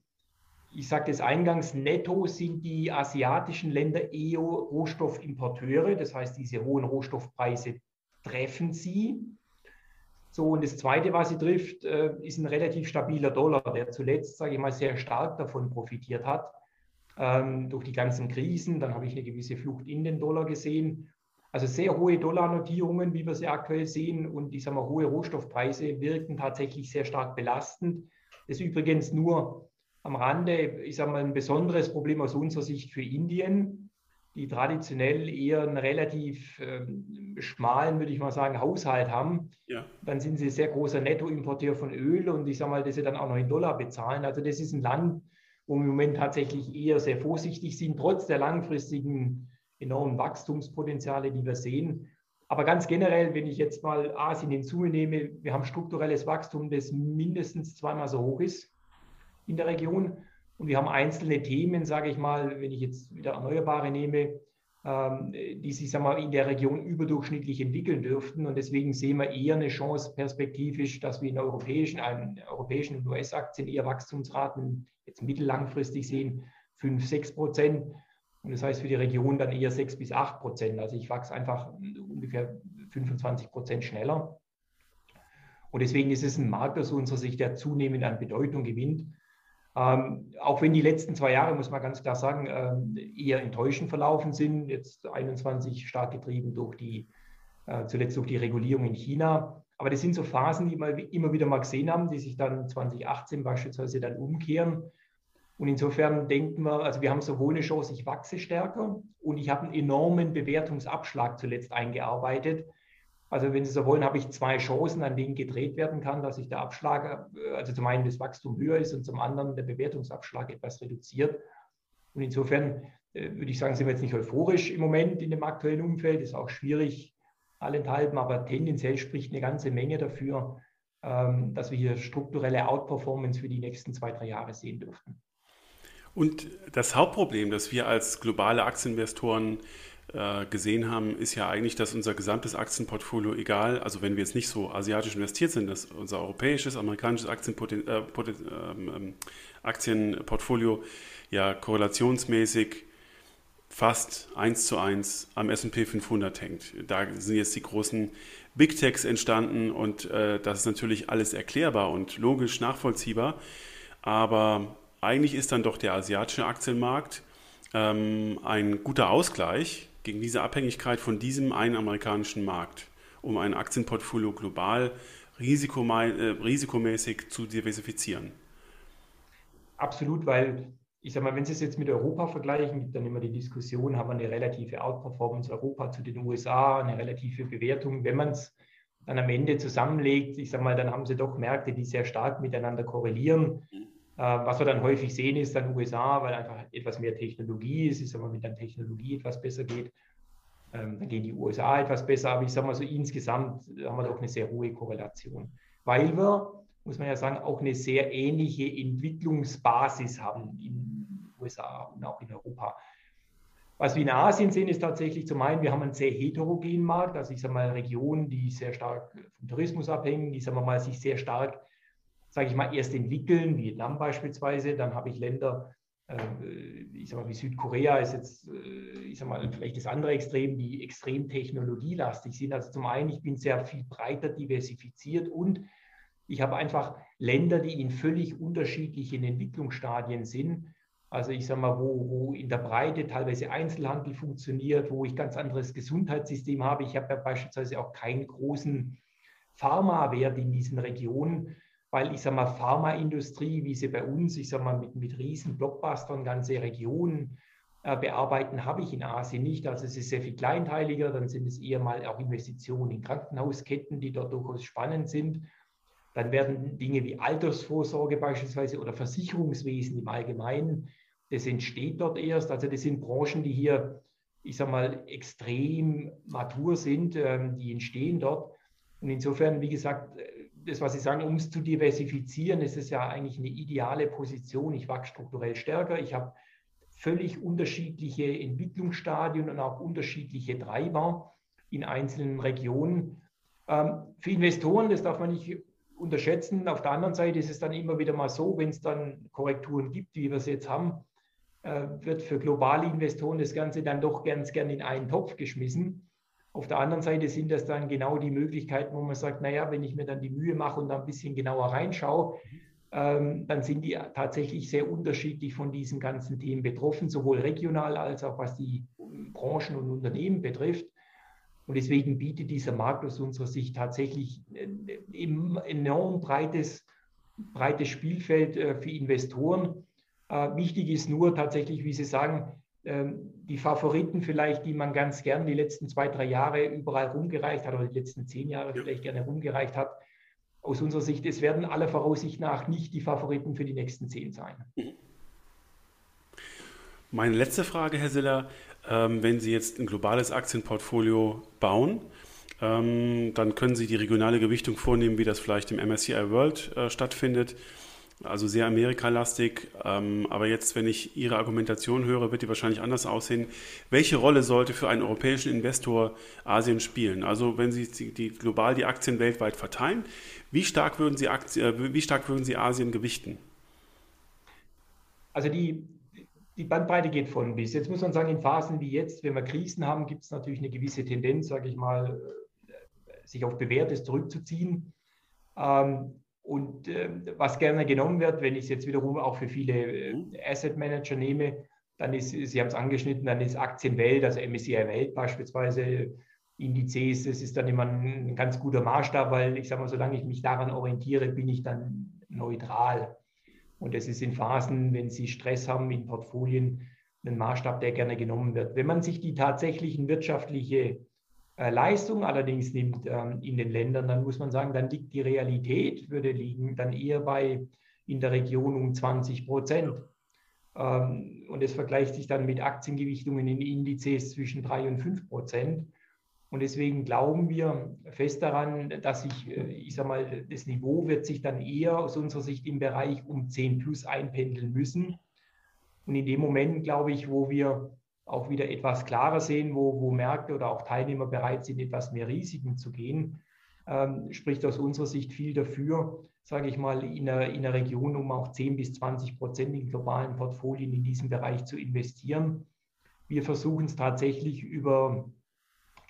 ich sage das eingangs, netto sind die asiatischen Länder eher Rohstoffimporteure. Das heißt, diese hohen Rohstoffpreise treffen sie. So, und das Zweite, was sie trifft, äh, ist ein relativ stabiler Dollar, der zuletzt, sage ich mal, sehr stark davon profitiert hat, ähm, durch die ganzen Krisen. Dann habe ich eine gewisse Flucht in den Dollar gesehen. Also sehr hohe Dollarnotierungen, wie wir sie aktuell sehen, und ich sage mal, hohe Rohstoffpreise wirken tatsächlich sehr stark belastend. Das ist übrigens nur am Rande, ich sage mal, ein besonderes Problem aus unserer Sicht für Indien die traditionell eher einen relativ ähm, schmalen, würde ich mal sagen, Haushalt haben, ja. dann sind sie sehr großer Nettoimporteur von Öl und ich sage mal, dass sie dann auch noch in Dollar bezahlen. Also das ist ein Land, wo wir im Moment tatsächlich eher sehr vorsichtig sind, trotz der langfristigen enormen Wachstumspotenziale, die wir sehen. Aber ganz generell, wenn ich jetzt mal Asien hinzunehme, wir haben strukturelles Wachstum, das mindestens zweimal so hoch ist in der Region. Und wir haben einzelne Themen, sage ich mal, wenn ich jetzt wieder Erneuerbare nehme, ähm, die sich sag mal, in der Region überdurchschnittlich entwickeln dürften. Und deswegen sehen wir eher eine Chance perspektivisch, dass wir in europäischen, in europäischen und US-Aktien eher Wachstumsraten jetzt mittellangfristig sehen, 5, 6 Prozent. Und das heißt für die Region dann eher 6 bis 8 Prozent. Also ich wachse einfach ungefähr 25 Prozent schneller. Und deswegen ist es ein Markt aus unserer Sicht, der zunehmend an Bedeutung gewinnt. Ähm, auch wenn die letzten zwei Jahre, muss man ganz klar sagen, ähm, eher enttäuschend verlaufen sind, jetzt 21 stark getrieben durch die, äh, zuletzt durch die Regulierung in China. Aber das sind so Phasen, die wir immer wieder mal gesehen haben, die sich dann 2018 beispielsweise dann umkehren. Und insofern denken wir, also wir haben sowohl eine Chance, ich wachse stärker und ich habe einen enormen Bewertungsabschlag zuletzt eingearbeitet. Also wenn Sie so wollen, habe ich zwei Chancen, an denen gedreht werden kann, dass sich der Abschlag, äh, also zum einen das Wachstum höher ist und zum anderen der Bewertungsabschlag etwas reduziert. Und insofern äh, würde ich sagen, sind wir jetzt nicht euphorisch im Moment in dem aktuellen Umfeld. Ist auch schwierig allenthalben, aber tendenziell spricht eine ganze Menge dafür, ähm, dass wir hier strukturelle Outperformance für die nächsten zwei, drei Jahre sehen dürften. Und das Hauptproblem, das wir als globale Aktieninvestoren gesehen haben, ist ja eigentlich, dass unser gesamtes Aktienportfolio, egal, also wenn wir jetzt nicht so asiatisch investiert sind, dass unser europäisches, amerikanisches Aktienpoten äh, ähm, ähm, Aktienportfolio ja korrelationsmäßig fast eins zu eins am S&P 500 hängt. Da sind jetzt die großen Big Techs entstanden und äh, das ist natürlich alles erklärbar und logisch nachvollziehbar, aber eigentlich ist dann doch der asiatische Aktienmarkt ähm, ein guter Ausgleich gegen diese Abhängigkeit von diesem einen amerikanischen Markt, um ein Aktienportfolio global äh, risikomäßig zu diversifizieren? Absolut, weil ich sage mal, wenn Sie es jetzt mit Europa vergleichen, gibt dann immer die Diskussion, haben wir eine relative Outperformance Europa zu den USA, eine relative Bewertung. Wenn man es dann am Ende zusammenlegt, ich sage mal, dann haben Sie doch Märkte, die sehr stark miteinander korrelieren. Äh, was wir dann häufig sehen, ist dann USA, weil einfach etwas mehr Technologie ist, ist aber mit der Technologie etwas besser geht. Ähm, dann gehen die USA etwas besser, aber ich sage mal so insgesamt haben wir doch eine sehr hohe Korrelation, weil wir, muss man ja sagen, auch eine sehr ähnliche Entwicklungsbasis haben in USA und auch in Europa. Was wir in Asien sehen, ist tatsächlich zum einen, wir haben einen sehr heterogenen Markt, also ich sage mal Regionen, die sehr stark vom Tourismus abhängen, die sagen wir mal sich sehr stark sage ich mal, erst entwickeln, Vietnam beispielsweise. Dann habe ich Länder, äh, ich sage mal, wie Südkorea ist jetzt, äh, ich sage mal, vielleicht das andere Extrem, die extrem technologielastig sind. Also zum einen, ich bin sehr viel breiter diversifiziert und ich habe einfach Länder, die in völlig unterschiedlichen Entwicklungsstadien sind. Also ich sage mal, wo, wo in der Breite teilweise Einzelhandel funktioniert, wo ich ganz anderes Gesundheitssystem habe. Ich habe ja beispielsweise auch keinen großen Pharmawert in diesen Regionen weil ich sage mal, Pharmaindustrie, wie sie bei uns, ich sage mal, mit, mit riesen Blockbustern ganze Regionen äh, bearbeiten, habe ich in Asien nicht. Also es ist sehr viel kleinteiliger, dann sind es eher mal auch Investitionen in Krankenhausketten, die dort durchaus spannend sind. Dann werden Dinge wie Altersvorsorge beispielsweise oder Versicherungswesen im Allgemeinen, das entsteht dort erst. Also das sind Branchen, die hier, ich sage mal, extrem matur sind, ähm, die entstehen dort. Und insofern, wie gesagt, das, was Sie sagen, um es zu diversifizieren, ist es ja eigentlich eine ideale Position. Ich wachse strukturell stärker. Ich habe völlig unterschiedliche Entwicklungsstadien und auch unterschiedliche Treiber in einzelnen Regionen. Ähm, für Investoren, das darf man nicht unterschätzen. Auf der anderen Seite ist es dann immer wieder mal so, wenn es dann Korrekturen gibt, wie wir es jetzt haben, äh, wird für globale Investoren das Ganze dann doch ganz gern in einen Topf geschmissen. Auf der anderen Seite sind das dann genau die Möglichkeiten, wo man sagt, naja, wenn ich mir dann die Mühe mache und da ein bisschen genauer reinschaue, ähm, dann sind die tatsächlich sehr unterschiedlich von diesen ganzen Themen betroffen, sowohl regional als auch was die Branchen und Unternehmen betrifft. Und deswegen bietet dieser Markt aus unserer Sicht tatsächlich ein enorm breites, breites Spielfeld äh, für Investoren. Äh, wichtig ist nur tatsächlich, wie Sie sagen, die Favoriten vielleicht, die man ganz gern die letzten zwei, drei Jahre überall rumgereicht hat oder die letzten zehn Jahre ja. vielleicht gerne rumgereicht hat. Aus unserer Sicht, es werden aller Voraussicht nach nicht die Favoriten für die nächsten zehn sein. Mhm. Meine letzte Frage, Herr Siller, ähm, wenn Sie jetzt ein globales Aktienportfolio bauen, ähm, dann können Sie die regionale Gewichtung vornehmen, wie das vielleicht im MSCI World äh, stattfindet also sehr amerikalastig. Ähm, aber jetzt, wenn ich Ihre Argumentation höre, wird die wahrscheinlich anders aussehen. Welche Rolle sollte für einen europäischen Investor Asien spielen? Also wenn Sie die, die global die Aktien weltweit verteilen, wie stark würden Sie, Aktien, äh, wie stark würden Sie Asien gewichten? Also die, die Bandbreite geht von bis. Jetzt muss man sagen, in Phasen wie jetzt, wenn wir Krisen haben, gibt es natürlich eine gewisse Tendenz, sage ich mal, sich auf Bewährtes zurückzuziehen. Ähm, und äh, was gerne genommen wird, wenn ich es jetzt wiederum auch für viele äh, mhm. Asset Manager nehme, dann ist, Sie haben es angeschnitten, dann ist Aktienwelt, also MSCI Welt beispielsweise, Indizes, das ist dann immer ein ganz guter Maßstab, weil ich sage mal, solange ich mich daran orientiere, bin ich dann neutral. Und das ist in Phasen, wenn Sie Stress haben in Portfolien, ein Maßstab, der gerne genommen wird. Wenn man sich die tatsächlichen wirtschaftliche äh, Leistung allerdings nimmt ähm, in den Ländern, dann muss man sagen, dann liegt die Realität, würde liegen dann eher bei in der Region um 20 Prozent. Ähm, und es vergleicht sich dann mit Aktiengewichtungen in Indizes zwischen 3 und 5 Prozent. Und deswegen glauben wir fest daran, dass sich, äh, ich sage mal, das Niveau wird sich dann eher aus unserer Sicht im Bereich um 10 plus einpendeln müssen. Und in dem Moment, glaube ich, wo wir auch wieder etwas klarer sehen, wo, wo Märkte oder auch Teilnehmer bereit sind, etwas mehr Risiken zu gehen, ähm, spricht aus unserer Sicht viel dafür, sage ich mal, in einer, in einer Region, um auch 10 bis 20 Prozent in globalen Portfolien in diesem Bereich zu investieren. Wir versuchen es tatsächlich über,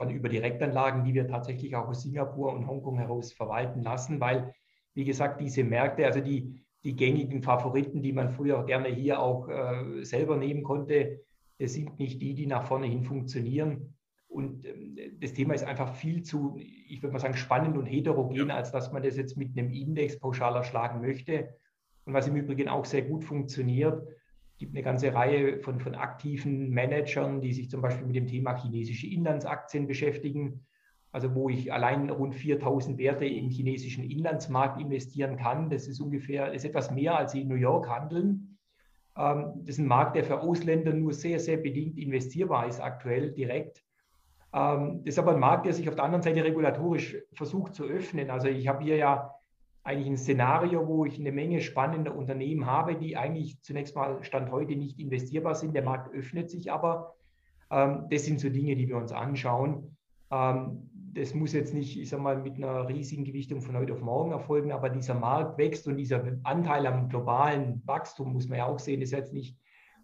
über Direktanlagen, die wir tatsächlich auch aus Singapur und Hongkong heraus verwalten lassen, weil, wie gesagt, diese Märkte, also die, die gängigen Favoriten, die man früher gerne hier auch äh, selber nehmen konnte, das sind nicht die, die nach vorne hin funktionieren. Und ähm, das Thema ist einfach viel zu, ich würde mal sagen, spannend und heterogen, ja. als dass man das jetzt mit einem Index pauschal erschlagen möchte. Und was im Übrigen auch sehr gut funktioniert, gibt eine ganze Reihe von, von aktiven Managern, die sich zum Beispiel mit dem Thema chinesische Inlandsaktien beschäftigen. Also wo ich allein rund 4000 Werte im chinesischen Inlandsmarkt investieren kann. Das ist ungefähr, das ist etwas mehr, als sie in New York handeln. Ähm, das ist ein Markt, der für Ausländer nur sehr, sehr bedingt investierbar ist aktuell direkt. Ähm, das ist aber ein Markt, der sich auf der anderen Seite regulatorisch versucht zu öffnen. Also ich habe hier ja eigentlich ein Szenario, wo ich eine Menge spannender Unternehmen habe, die eigentlich zunächst mal Stand heute nicht investierbar sind. Der Markt öffnet sich aber. Ähm, das sind so Dinge, die wir uns anschauen das muss jetzt nicht, ich sag mal, mit einer riesigen Gewichtung von heute auf morgen erfolgen, aber dieser Markt wächst und dieser Anteil am globalen Wachstum, muss man ja auch sehen, ist jetzt nicht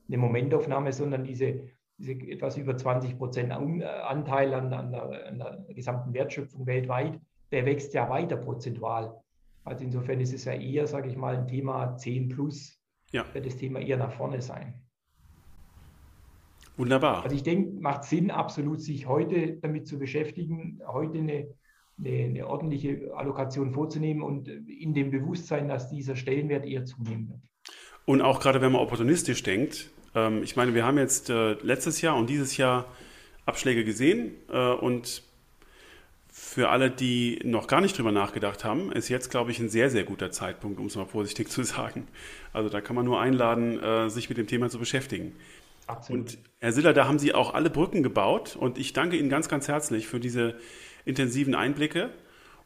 eine Momentaufnahme, sondern diese, diese etwas über 20 Prozent Anteil an, an, der, an, der, gesamten Wertschöpfung weltweit, der wächst ja weiter prozentual. Also insofern ist es ja eher, sage ich mal, ein Thema 10 plus, ja. wird das Thema eher nach vorne sein. Wunderbar. Also ich denke, macht Sinn, absolut sich heute damit zu beschäftigen, heute eine, eine, eine, ordentliche Allokation vorzunehmen und in dem Bewusstsein, dass dieser Stellenwert eher zunehmen wird. Und auch gerade wenn man opportunistisch denkt, ähm, ich meine, wir haben jetzt äh, letztes Jahr und dieses Jahr Abschläge gesehen äh, und für alle, die noch gar nicht drüber nachgedacht haben, ist jetzt, glaube ich, ein sehr, sehr guter Zeitpunkt, um es mal vorsichtig *laughs* zu sagen. Also da kann man nur einladen, äh, sich mit dem Thema zu beschäftigen. Absolut. Und Herr Siller, da haben Sie auch alle Brücken gebaut und ich danke Ihnen ganz, ganz herzlich für diese intensiven Einblicke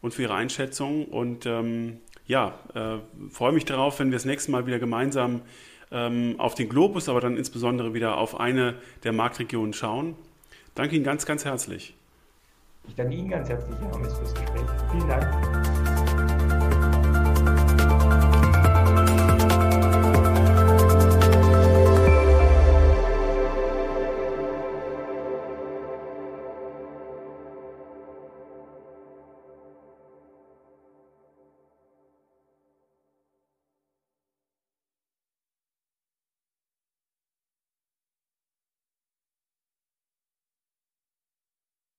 und für Ihre Einschätzung und ähm, ja, äh, freue mich darauf, wenn wir das nächste Mal wieder gemeinsam ähm, auf den Globus, aber dann insbesondere wieder auf eine der Marktregionen schauen. Danke Ihnen ganz, ganz herzlich. Ich danke Ihnen ganz herzlich, Herr Hammes, fürs Gespräch. Vielen Dank.